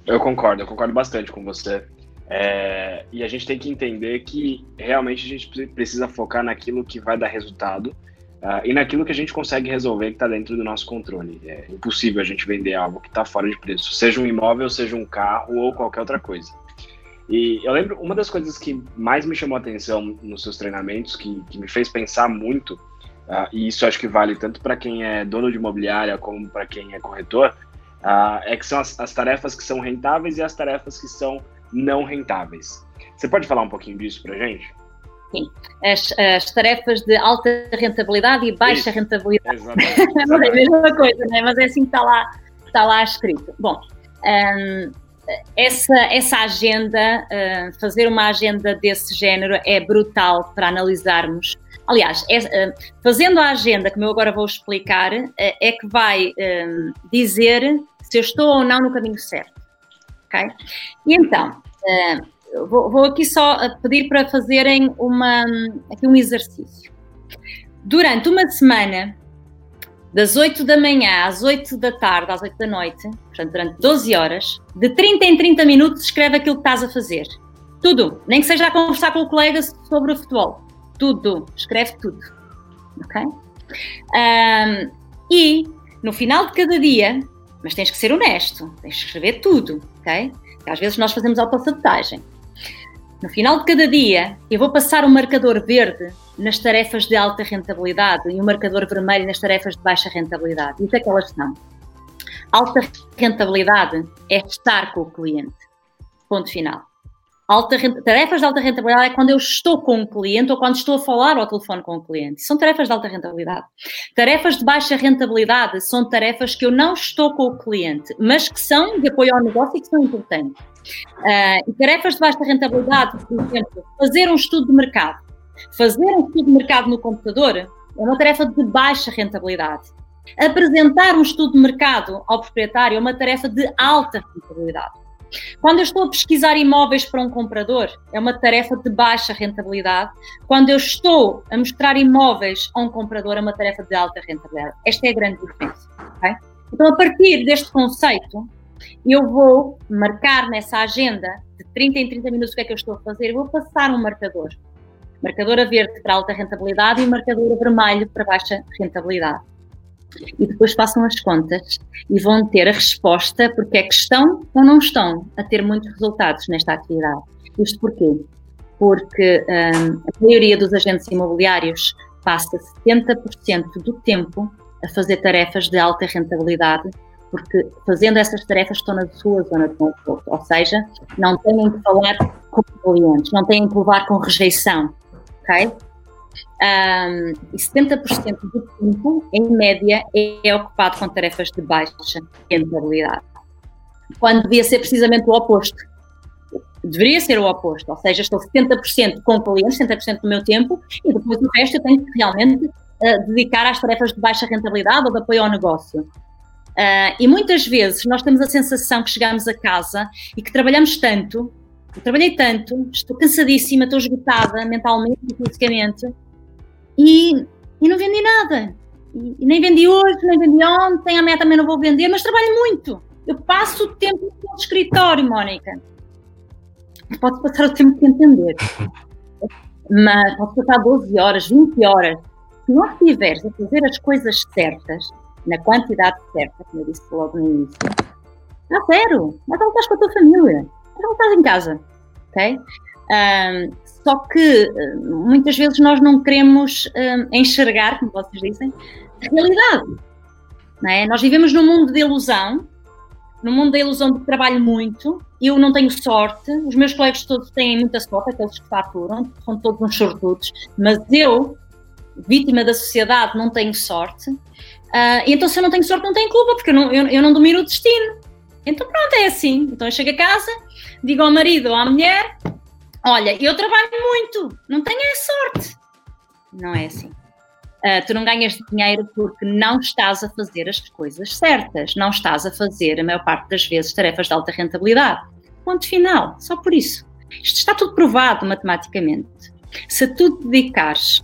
S1: Eu concordo, eu concordo bastante com você. É, e a gente tem que entender que realmente a gente precisa focar naquilo que vai dar resultado uh, e naquilo que a gente consegue resolver que está dentro do nosso controle. É impossível a gente vender algo que está fora de preço, seja um imóvel, seja um carro ou qualquer outra coisa. E eu lembro, uma das coisas que mais me chamou a atenção nos seus treinamentos, que, que me fez pensar muito, uh, e isso acho que vale tanto para quem é dono de imobiliária como para quem é corretor, uh, é que são as, as tarefas que são rentáveis e as tarefas que são não rentáveis. Você pode falar um pouquinho disso para gente?
S3: Sim, as, as, tarefas de alta rentabilidade e baixa Isso. rentabilidade. Exatamente. *laughs* não é a mesma coisa, né? mas é assim que está lá, está lá escrito. Bom, um, essa, essa agenda, uh, fazer uma agenda desse género é brutal para analisarmos. Aliás, é, uh, fazendo a agenda, como eu agora vou explicar, é que vai dizer se eu estou ou não no caminho certo. Ok? E então, vou, vou, aqui só pedir para fazerem uma, aqui um exercício. Durante uma semana, das 8 da manhã às 8 da tarde, às 8 da noite, portanto, durante 12 horas, de 30 em 30 minutos, escreve aquilo que estás a fazer. Tudo. Nem que seja a conversar com o colega sobre o futebol. Tudo. Escreve tudo. Ok? Um, e, no final de cada dia, mas tens que ser honesto, tens que escrever tudo, ok? Porque às vezes nós fazemos autossabotagem. No final de cada dia, eu vou passar um marcador verde nas tarefas de alta rentabilidade e um marcador vermelho nas tarefas de baixa rentabilidade. O que é que elas são? Alta rentabilidade é estar com o cliente. Ponto final. Alta, tarefas de alta rentabilidade é quando eu estou com um cliente ou quando estou a falar ao telefone com o cliente. São tarefas de alta rentabilidade. Tarefas de baixa rentabilidade são tarefas que eu não estou com o cliente, mas que são de apoio ao negócio e que são importantes. Uh, e tarefas de baixa rentabilidade, por exemplo, fazer um estudo de mercado. Fazer um estudo de mercado no computador é uma tarefa de baixa rentabilidade. Apresentar um estudo de mercado ao proprietário é uma tarefa de alta rentabilidade. Quando eu estou a pesquisar imóveis para um comprador, é uma tarefa de baixa rentabilidade. Quando eu estou a mostrar imóveis a um comprador, é uma tarefa de alta rentabilidade. Esta é a grande diferença. Okay? Então, a partir deste conceito, eu vou marcar nessa agenda de 30 em 30 minutos o que é que eu estou a fazer, eu vou passar um marcador. Marcador verde para alta rentabilidade e marcador vermelho para baixa rentabilidade e depois façam as contas e vão ter a resposta porque é que estão ou não estão a ter muitos resultados nesta atividade. Isto porquê? Porque um, a maioria dos agentes imobiliários passa 70% do tempo a fazer tarefas de alta rentabilidade, porque fazendo essas tarefas estão na sua zona de conforto, ou seja, não têm que falar com clientes, não têm que levar com rejeição, ok? Um, e 70% do tempo, em média, é ocupado com tarefas de baixa rentabilidade. Quando devia ser precisamente o oposto. Deveria ser o oposto, ou seja, estou 70% com clientes, 70% do meu tempo, e depois o resto eu tenho que realmente uh, dedicar às tarefas de baixa rentabilidade ou de apoio ao negócio. Uh, e muitas vezes nós temos a sensação que chegamos a casa e que trabalhamos tanto, eu trabalhei tanto, estou cansadíssima, estou esgotada mentalmente e fisicamente, e, e não vendi nada. E, e, nem vendi hoje, nem vendi ontem, amanhã também não vou vender, mas trabalho muito. Eu passo o tempo no escritório, Mónica. Pode passar o tempo que entender. *laughs* Mas pode passar 12 horas, 20 horas. Se não estiveres a fazer as coisas certas, na quantidade certa, como eu disse logo no início, está zero. Mas não estás com a tua família. Mas não estás em casa. Ok? Um, só que muitas vezes nós não queremos um, enxergar, como vocês dizem, a realidade. É? Nós vivemos num mundo de ilusão, num mundo da ilusão de trabalho muito, eu não tenho sorte, os meus colegas todos têm muita sorte, aqueles que faturam, são todos uns sortudos, mas eu, vítima da sociedade, não tenho sorte. Uh, então, se eu não tenho sorte, não tenho culpa, porque eu não, eu, eu não domino o destino. Então, pronto, é assim. Então, eu chego a casa, digo ao marido ou à mulher: Olha, eu trabalho muito, não tenho sorte. Não é assim. Uh, tu não ganhas dinheiro porque não estás a fazer as coisas certas, não estás a fazer, a maior parte das vezes, tarefas de alta rentabilidade. Ponto final, só por isso. Isto está tudo provado matematicamente. Se tu dedicares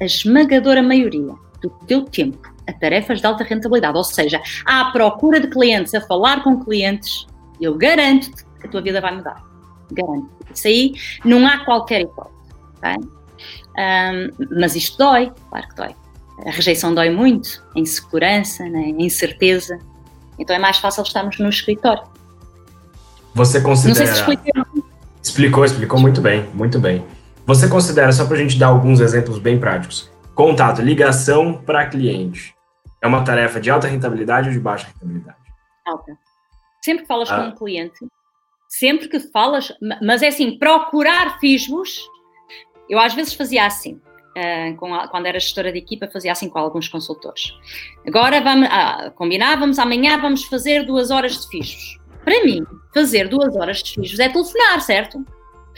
S3: a esmagadora maioria do teu tempo a tarefas de alta rentabilidade, ou seja, à procura de clientes, a falar com clientes, eu garanto-te que a tua vida vai mudar. Garanto. Isso aí não há qualquer hipótese. Okay? Um, mas isto dói, claro que dói. A rejeição dói muito, a insegurança, né? a incerteza. Então é mais fácil estarmos no escritório.
S1: Você considera. Não sei se expliquei. Explicou, explicou muito bem, muito bem. Você considera, só para a gente dar alguns exemplos bem práticos, contato, ligação para cliente. É uma tarefa de alta rentabilidade ou de baixa rentabilidade?
S3: Alta. Sempre que falas ah. com um cliente, sempre que falas, mas é assim, procurar fismos eu às vezes fazia assim, uh, a, quando era gestora de equipa, fazia assim com alguns consultores. Agora vamos, ah, combinávamos, amanhã vamos fazer duas horas de fichos. Para mim, fazer duas horas de fichos é telefonar, certo?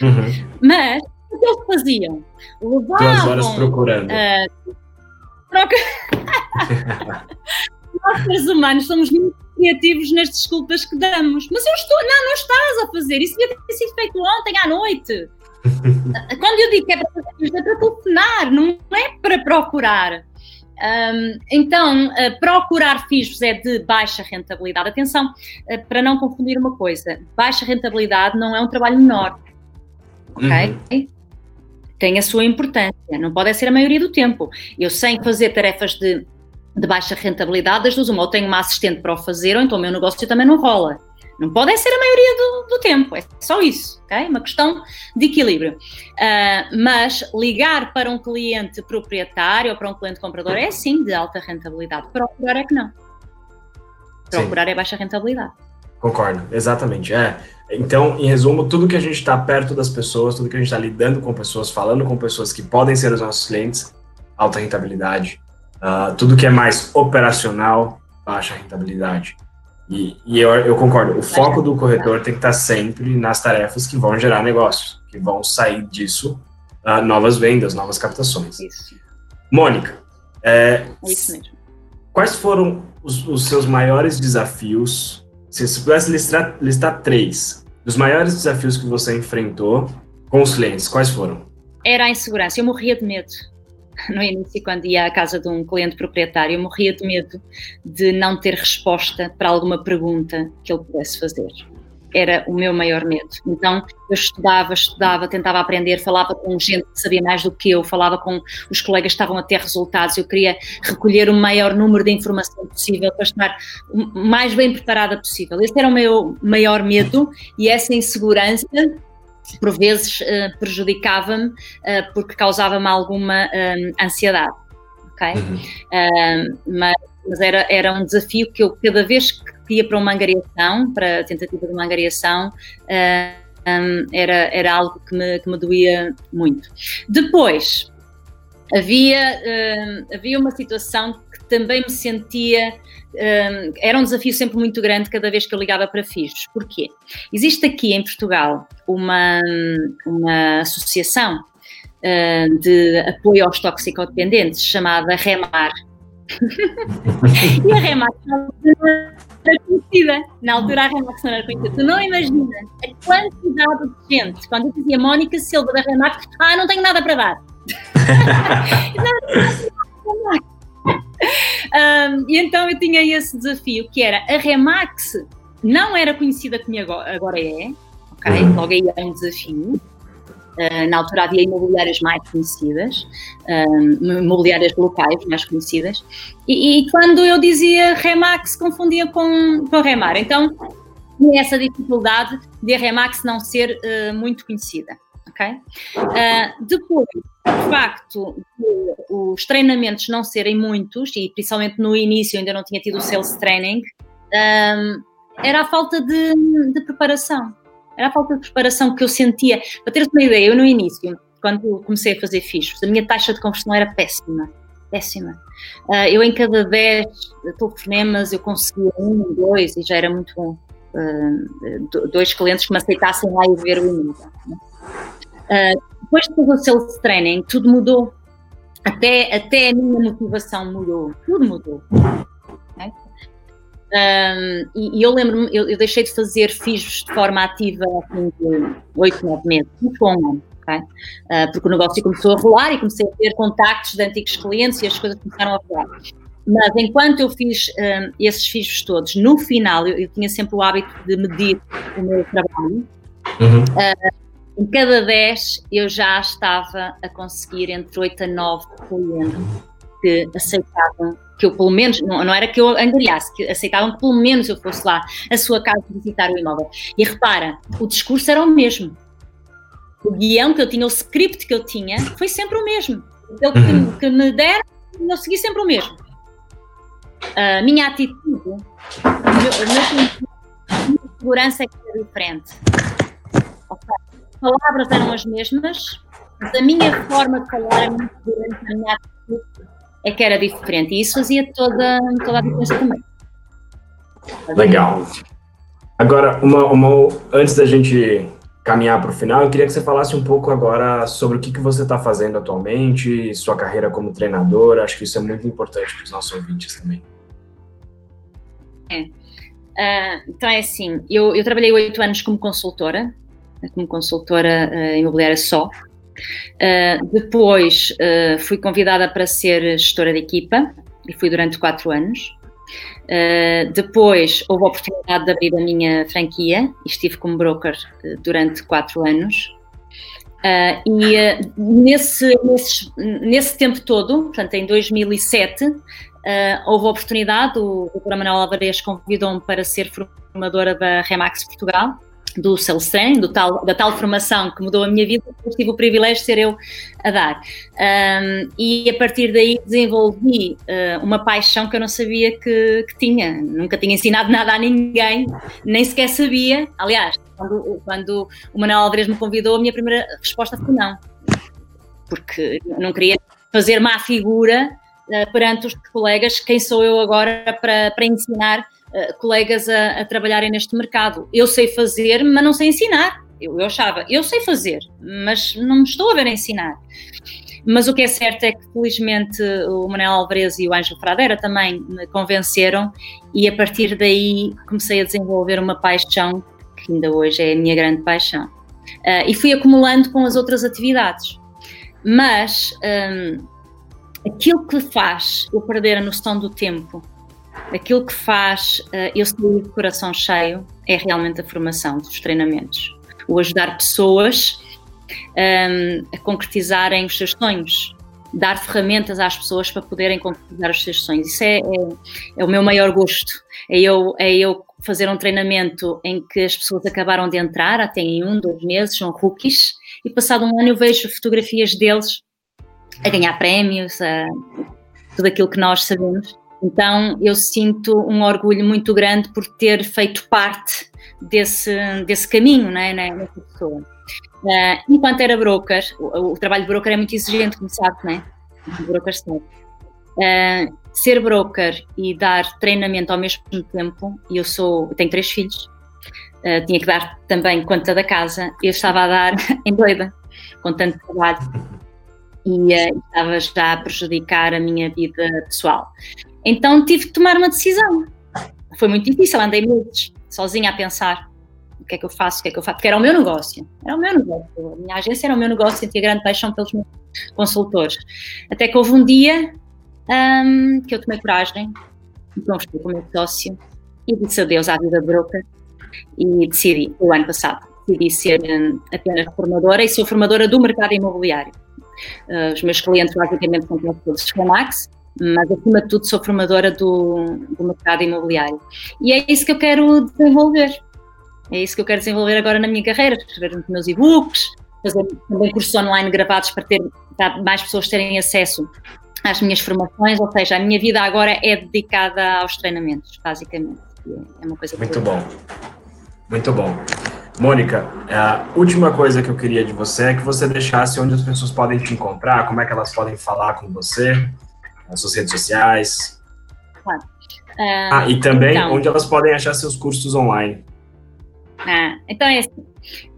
S3: Uhum. Mas o que eles faziam?
S1: Levavam, duas horas procurando. Uh,
S3: troca... *laughs* Nós, seres humanos, somos muito criativos nas desculpas que damos. Mas eu estou. Não, não estás a fazer. Isso devia ter sido feito ontem à noite. *laughs* Quando eu digo que é para fazer é para telefonar, não é para procurar. Um, então, uh, procurar FISBs é de baixa rentabilidade. Atenção, uh, para não confundir uma coisa: baixa rentabilidade não é um trabalho menor. Ok? Uhum. Tem a sua importância, não pode ser a maioria do tempo. Eu, sem fazer tarefas de, de baixa rentabilidade, das duas, uma, ou tenho uma assistente para o fazer, ou então o meu negócio também não rola. Não podem ser a maioria do, do tempo, é só isso, ok? Uma questão de equilíbrio. Uh, mas ligar para um cliente proprietário ou para um cliente comprador é sim de alta rentabilidade. Procurar é que não. Procurar sim. é baixa rentabilidade.
S1: Concordo, exatamente. É. Então, em resumo, tudo que a gente está perto das pessoas, tudo que a gente está lidando com pessoas, falando com pessoas que podem ser os nossos clientes, alta rentabilidade. Uh, tudo que é mais operacional, baixa rentabilidade. E, e eu, eu, concordo, o foco do corretor tem que estar sempre nas tarefas que vão gerar negócios, que vão sair disso uh, novas vendas, novas captações. Isso. Mônica, é, é isso mesmo. quais foram os, os, seus maiores desafios? Se você pudesse listar, listar três dos maiores desafios que você enfrentou com os clientes, quais foram?
S3: Era a insegurança, eu morria de medo no início, quando ia à casa de um cliente proprietário, eu morria de medo de não ter resposta para alguma pergunta que ele pudesse fazer. Era o meu maior medo. Então, eu estudava, estudava, tentava aprender, falava com gente que sabia mais do que eu, falava com os colegas que estavam a ter resultados. Eu queria recolher o maior número de informação possível para estar o mais bem preparada possível. Esse era o meu maior medo e essa insegurança por vezes uh, prejudicava-me uh, porque causava-me alguma uh, ansiedade, ok? Uhum. mas, mas era, era um desafio que eu, cada vez que ia para uma angariação, para a tentativa de uma angariação, um, era, era algo que me, que me doía muito. Depois, havia, havia uma situação que também me sentia um, era um desafio sempre muito grande cada vez que eu ligava para FIS. Porquê? Existe aqui em Portugal uma, uma associação de apoio aos toxicodependentes chamada REMAR. *laughs* e a REMAR não era conhecida. Na altura a REMAR não era conhecida. Tu não imaginas a quantidade de gente, quando eu dizia Mónica Silva da REMAR, ah, não tenho nada para dar. *laughs* um, e então eu tinha esse desafio que era a Remax não era conhecida como agora é, ok? Uhum. Logo aí é um desafio. Uh, na altura havia imobiliárias mais conhecidas, uh, imobiliárias locais mais conhecidas, e, e, quando eu dizia Remax confundia com, com Remar. Então tinha essa dificuldade de a Remax não ser uh, muito conhecida. Okay? depois, o facto de os treinamentos não serem muitos, e principalmente no início ainda não tinha tido o sales training, um, era a falta de, de preparação era a falta de preparação que eu sentia. Para teres uma ideia, eu no início, quando comecei a fazer fichos, a minha taxa de conversão era péssima. Péssima. Uh, eu em cada 10 telefonemas eu conseguia um, dois e já era muito bom. Uh, dois clientes que me aceitassem lá e ver o e-mail. Uh, depois de fazer o sales training, tudo mudou. Até, até a minha motivação mudou. Tudo mudou. Um, e, e, eu lembro-me, eu, eu, deixei de fazer FIJOS de forma ativa assim, de 8, 9 meses, muito bom okay? uh, porque o negócio começou a rolar e comecei a ter contactos de antigos clientes e as coisas começaram a rolar. Mas enquanto eu fiz um, esses FIJOS todos, no final eu, eu, tinha sempre o hábito de medir o meu trabalho. Uhum. Uh, em cada 10 eu já estava a conseguir entre 8 a 9 clientes que aceitavam que eu pelo menos, não, não era que eu angariasse, que aceitavam que pelo menos eu fosse lá à sua casa visitar o imóvel. E repara, o discurso era o mesmo. O guião que eu tinha, o script que eu tinha, foi sempre o mesmo. Ele que, uhum. que me der, eu segui sempre o mesmo. A minha atitude, a minha segurança é que era diferente. As palavras eram as mesmas, mas a minha forma de falar, a minha segurança, a minha atitude é que era diferente. E isso fazia toda, toda a diferença também.
S1: Legal. Agora, uma, uma, antes da gente caminhar para o final, eu queria que você falasse um pouco agora sobre o que, que você está fazendo atualmente, sua carreira como treinador. Acho que isso é muito importante para os nossos ouvintes também.
S3: É. Uh, então é assim, eu, eu trabalhei oito anos como consultora, como consultora uh, imobiliária só, Uh, depois uh, fui convidada para ser gestora de equipa e fui durante quatro anos. Uh, depois houve a oportunidade de abrir a minha franquia e estive como broker durante quatro anos. e nesse, nesse, nesse tempo todo, portanto em 2007, houve a oportunidade, o Dr. Manuel Alvarez convidou-me para ser formadora da Remax Portugal do do tal, da tal formação que mudou a minha vida, tive o privilégio de ser eu a dar. Um, e a partir daí desenvolvi uh, uma paixão que eu não sabia que, que, tinha. Nunca tinha ensinado nada a ninguém, nem sequer sabia. Aliás, quando, quando o Manuel Alvarez me convidou, a minha primeira resposta foi não. Porque não queria fazer má figura uh, perante os colegas, quem sou eu agora para, para ensinar uh, colegas a, a, trabalharem neste mercado. Eu sei fazer, mas não sei ensinar. Eu, eu achava, eu sei fazer, mas não me estou a ver ensinar. Mas o que é certo é que, felizmente, o Manuel Alvarez e o Ângelo Fradeira também me convenceram, e a partir daí comecei a desenvolver uma paixão que ainda hoje é a minha grande paixão. Uh, e fui acumulando com as outras atividades. Mas um, aquilo que faz eu perder a noção do tempo aquilo que faz uh, eu sair de coração cheio é realmente a formação dos treinamentos. O ajudar pessoas um, ehm, a concretizarem os seus sonhos, dar ferramentas às pessoas para poderem concretizar os seus sonhos. Isso é, é, é, o meu maior gosto. É eu, é eu fazer um treinamento em que as pessoas acabaram de entrar, até em um, dois meses, são rookies, e passado um ano eu vejo fotografias deles a ganhar prémios, a tudo aquilo que nós sabemos então eu sinto um orgulho muito grande por ter feito parte desse, desse caminho, né, nessa pessoa. Uh, enquanto era broker, o, o, trabalho de broker é muito exigente, como sabe, é? O broker. Uh, ser broker e dar treinamento ao mesmo tempo, e eu sou, tenho três filhos, uh, tinha que dar também conta da casa, eu estava a dar *laughs* em doida, com tanto trabalho, e uh, estava já a prejudicar a minha vida pessoal. Então tive que tomar uma decisão. Foi muito difícil, andei meses sozinha a pensar o que é que eu faço, o que é que eu faço, porque era o meu negócio, era o meu negócio, a minha agência era o meu negócio, sentia grande paixão pelos meus consultores. Até que houve um dia um, que eu tomei coragem, conversei com o meu sócio e disse adeus à vida de e decidi, o ano passado, decidi ser um, apenas formadora e sou formadora do mercado imobiliário. Uh, os meus clientes basicamente são todos Remax, mas acima de tudo sou formadora do, do mercado imobiliário. E é isso que eu quero desenvolver. É isso que eu quero desenvolver agora na minha carreira, escrever os meus e-books, fazer também cursos online gravados para ter para mais pessoas terem acesso às minhas formações, ou seja, a minha vida agora é dedicada aos treinamentos, basicamente. É uma coisa
S1: Muito bom. Muito bom. Mônica, a última coisa que eu queria de você é que você deixasse onde as pessoas podem te encontrar, como é que elas podem falar com você, nas suas redes sociais. Claro. Uh, ah, e também então, onde elas podem achar seus cursos online.
S3: Ah, então é assim.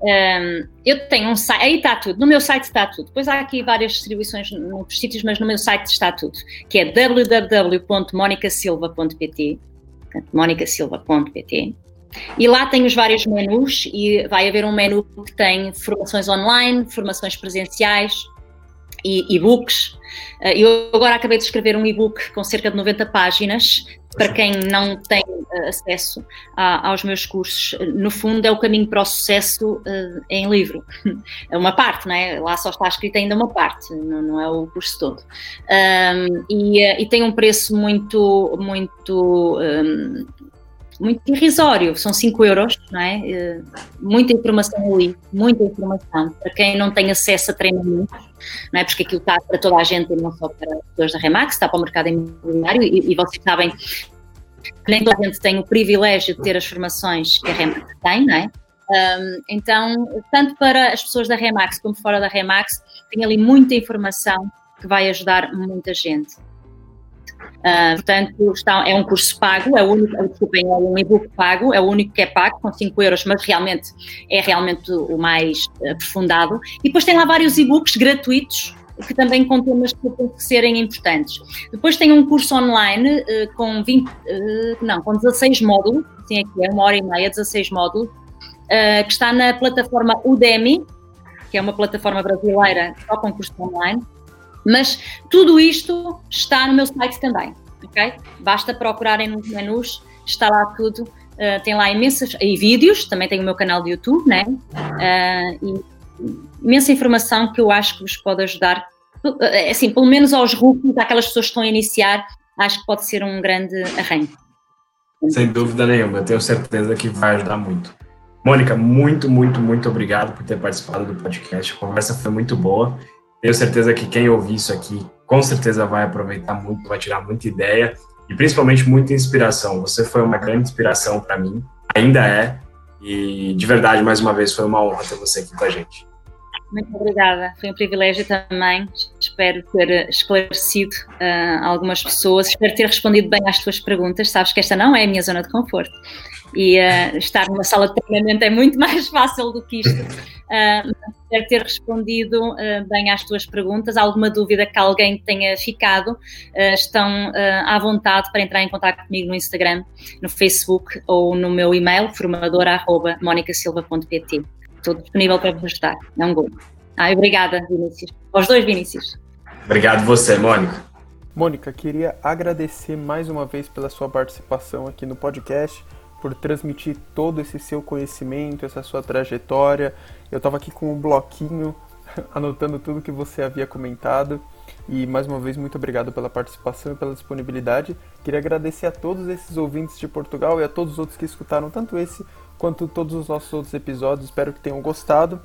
S3: Um, eu tenho um site, aí está tudo, no meu site está tudo. Depois há aqui várias distribuições noutros sítios, mas no meu site está tudo, que é www.monicasilva.pt monicasilva.pt e lá tem os vários menus e vai haver um menu que tem formações online, formações presenciais e e-books. Ah, eu agora acabei de escrever um e-book com cerca de 90 páginas para quem não tem uh, acesso a, aos meus cursos, no fundo é o caminho para o sucesso uh, em livro. *laughs* É uma parte, não é? Lá só está escrita ainda uma parte, não, não é o curso todo. Um, e, e, tem um preço muito, muito um, muito irrisório, são 5 euros, não é? Eh, muita informação ali, muita informação. Para quem não tem acesso a treinamentos, não é? Porque aquilo está para toda a gente, não só para as pessoas da Remax, está para o mercado imobiliário e, e vocês sabem que nem toda a gente tem o privilégio de ter as formações que a Remax tem, não é? Então, tanto para as pessoas da Remax como fora da Remax, tem ali muita informação que vai ajudar muita gente. Uh, portanto, está, é um curso pago, é o único, desculpem, é um e-book pago, é o único que é pago, com 5 euros, mas realmente é realmente o mais aprofundado. E depois tem lá vários e-books gratuitos que também com temas que têm que serem importantes. Depois tem um curso online uh, com 20, uh, ah, não, com 16 módulos, assim aqui é uma hora e meia, 16 módulos, uh, que está na plataforma Udemy, que é uma plataforma brasileira só com curso online, mas tudo isto está no meu site também, ok? Basta procurarem nos menus, está lá tudo. Uh, tem lá imensas e vídeos, também tem o meu canal de YouTube, né? Uh, e imensa informação que eu acho que vos pode ajudar, eh, assim, pelo menos aos rookies, àquelas pessoas que estão a iniciar, acho que pode ser um grande arranque.
S1: Sem dúvida nenhuma, tenho certeza que vai ajudar muito. Mônica, muito, muito, muito obrigado por ter participado do podcast. A conversa foi muito boa. Tenho certeza que quem ouvir isso aqui, com certeza vai aproveitar muito, vai tirar muita ideia e principalmente muita inspiração. Você foi uma grande inspiração para mim, ainda é, e de verdade, mais uma vez, foi uma honra ter você aqui com a gente.
S3: Muito obrigada, foi um privilégio também. Espero ter esclarecido uh, algumas pessoas, espero ter respondido bem às tuas perguntas. Sabes que esta não é a minha zona de conforto e uh, estar numa sala de treinamento é muito mais fácil do que isto. *laughs* Uh, espero ter respondido uh, bem às tuas perguntas. Alguma dúvida que alguém tenha ficado, uh, estão à vontade para entrar em contato comigo no Instagram, no Facebook ou no meu e-mail, formadora.monicasilva.pt. Estou disponível para vos ajudar. É um gosto. Ah, obrigada, Vinícius. Aos dois, Vinícius.
S1: Obrigado você, Mônica.
S2: Mônica, queria agradecer mais uma vez pela sua participação aqui no podcast por transmitir todo esse seu conhecimento, essa sua trajetória. Eu estava aqui com um bloquinho *laughs* anotando tudo que você havia comentado. E mais uma vez, muito obrigado pela participação e pela disponibilidade. Queria agradecer a todos esses ouvintes de Portugal e a todos os outros que escutaram tanto esse quanto todos os nossos outros episódios. Espero que tenham gostado.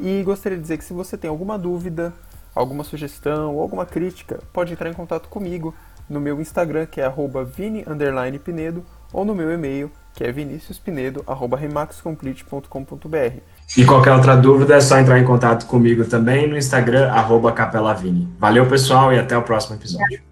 S2: E gostaria de dizer que se você tem alguma dúvida, alguma sugestão ou alguma crítica, pode entrar em contato comigo no meu Instagram, que é vini_pinedo, ou no meu e-mail, que é viniciuspinedo.remaxcomplete.com.br.
S1: E qualquer outra dúvida é só entrar em contato comigo também no Instagram, arroba capelavini. Valeu, pessoal, e até o próximo episódio.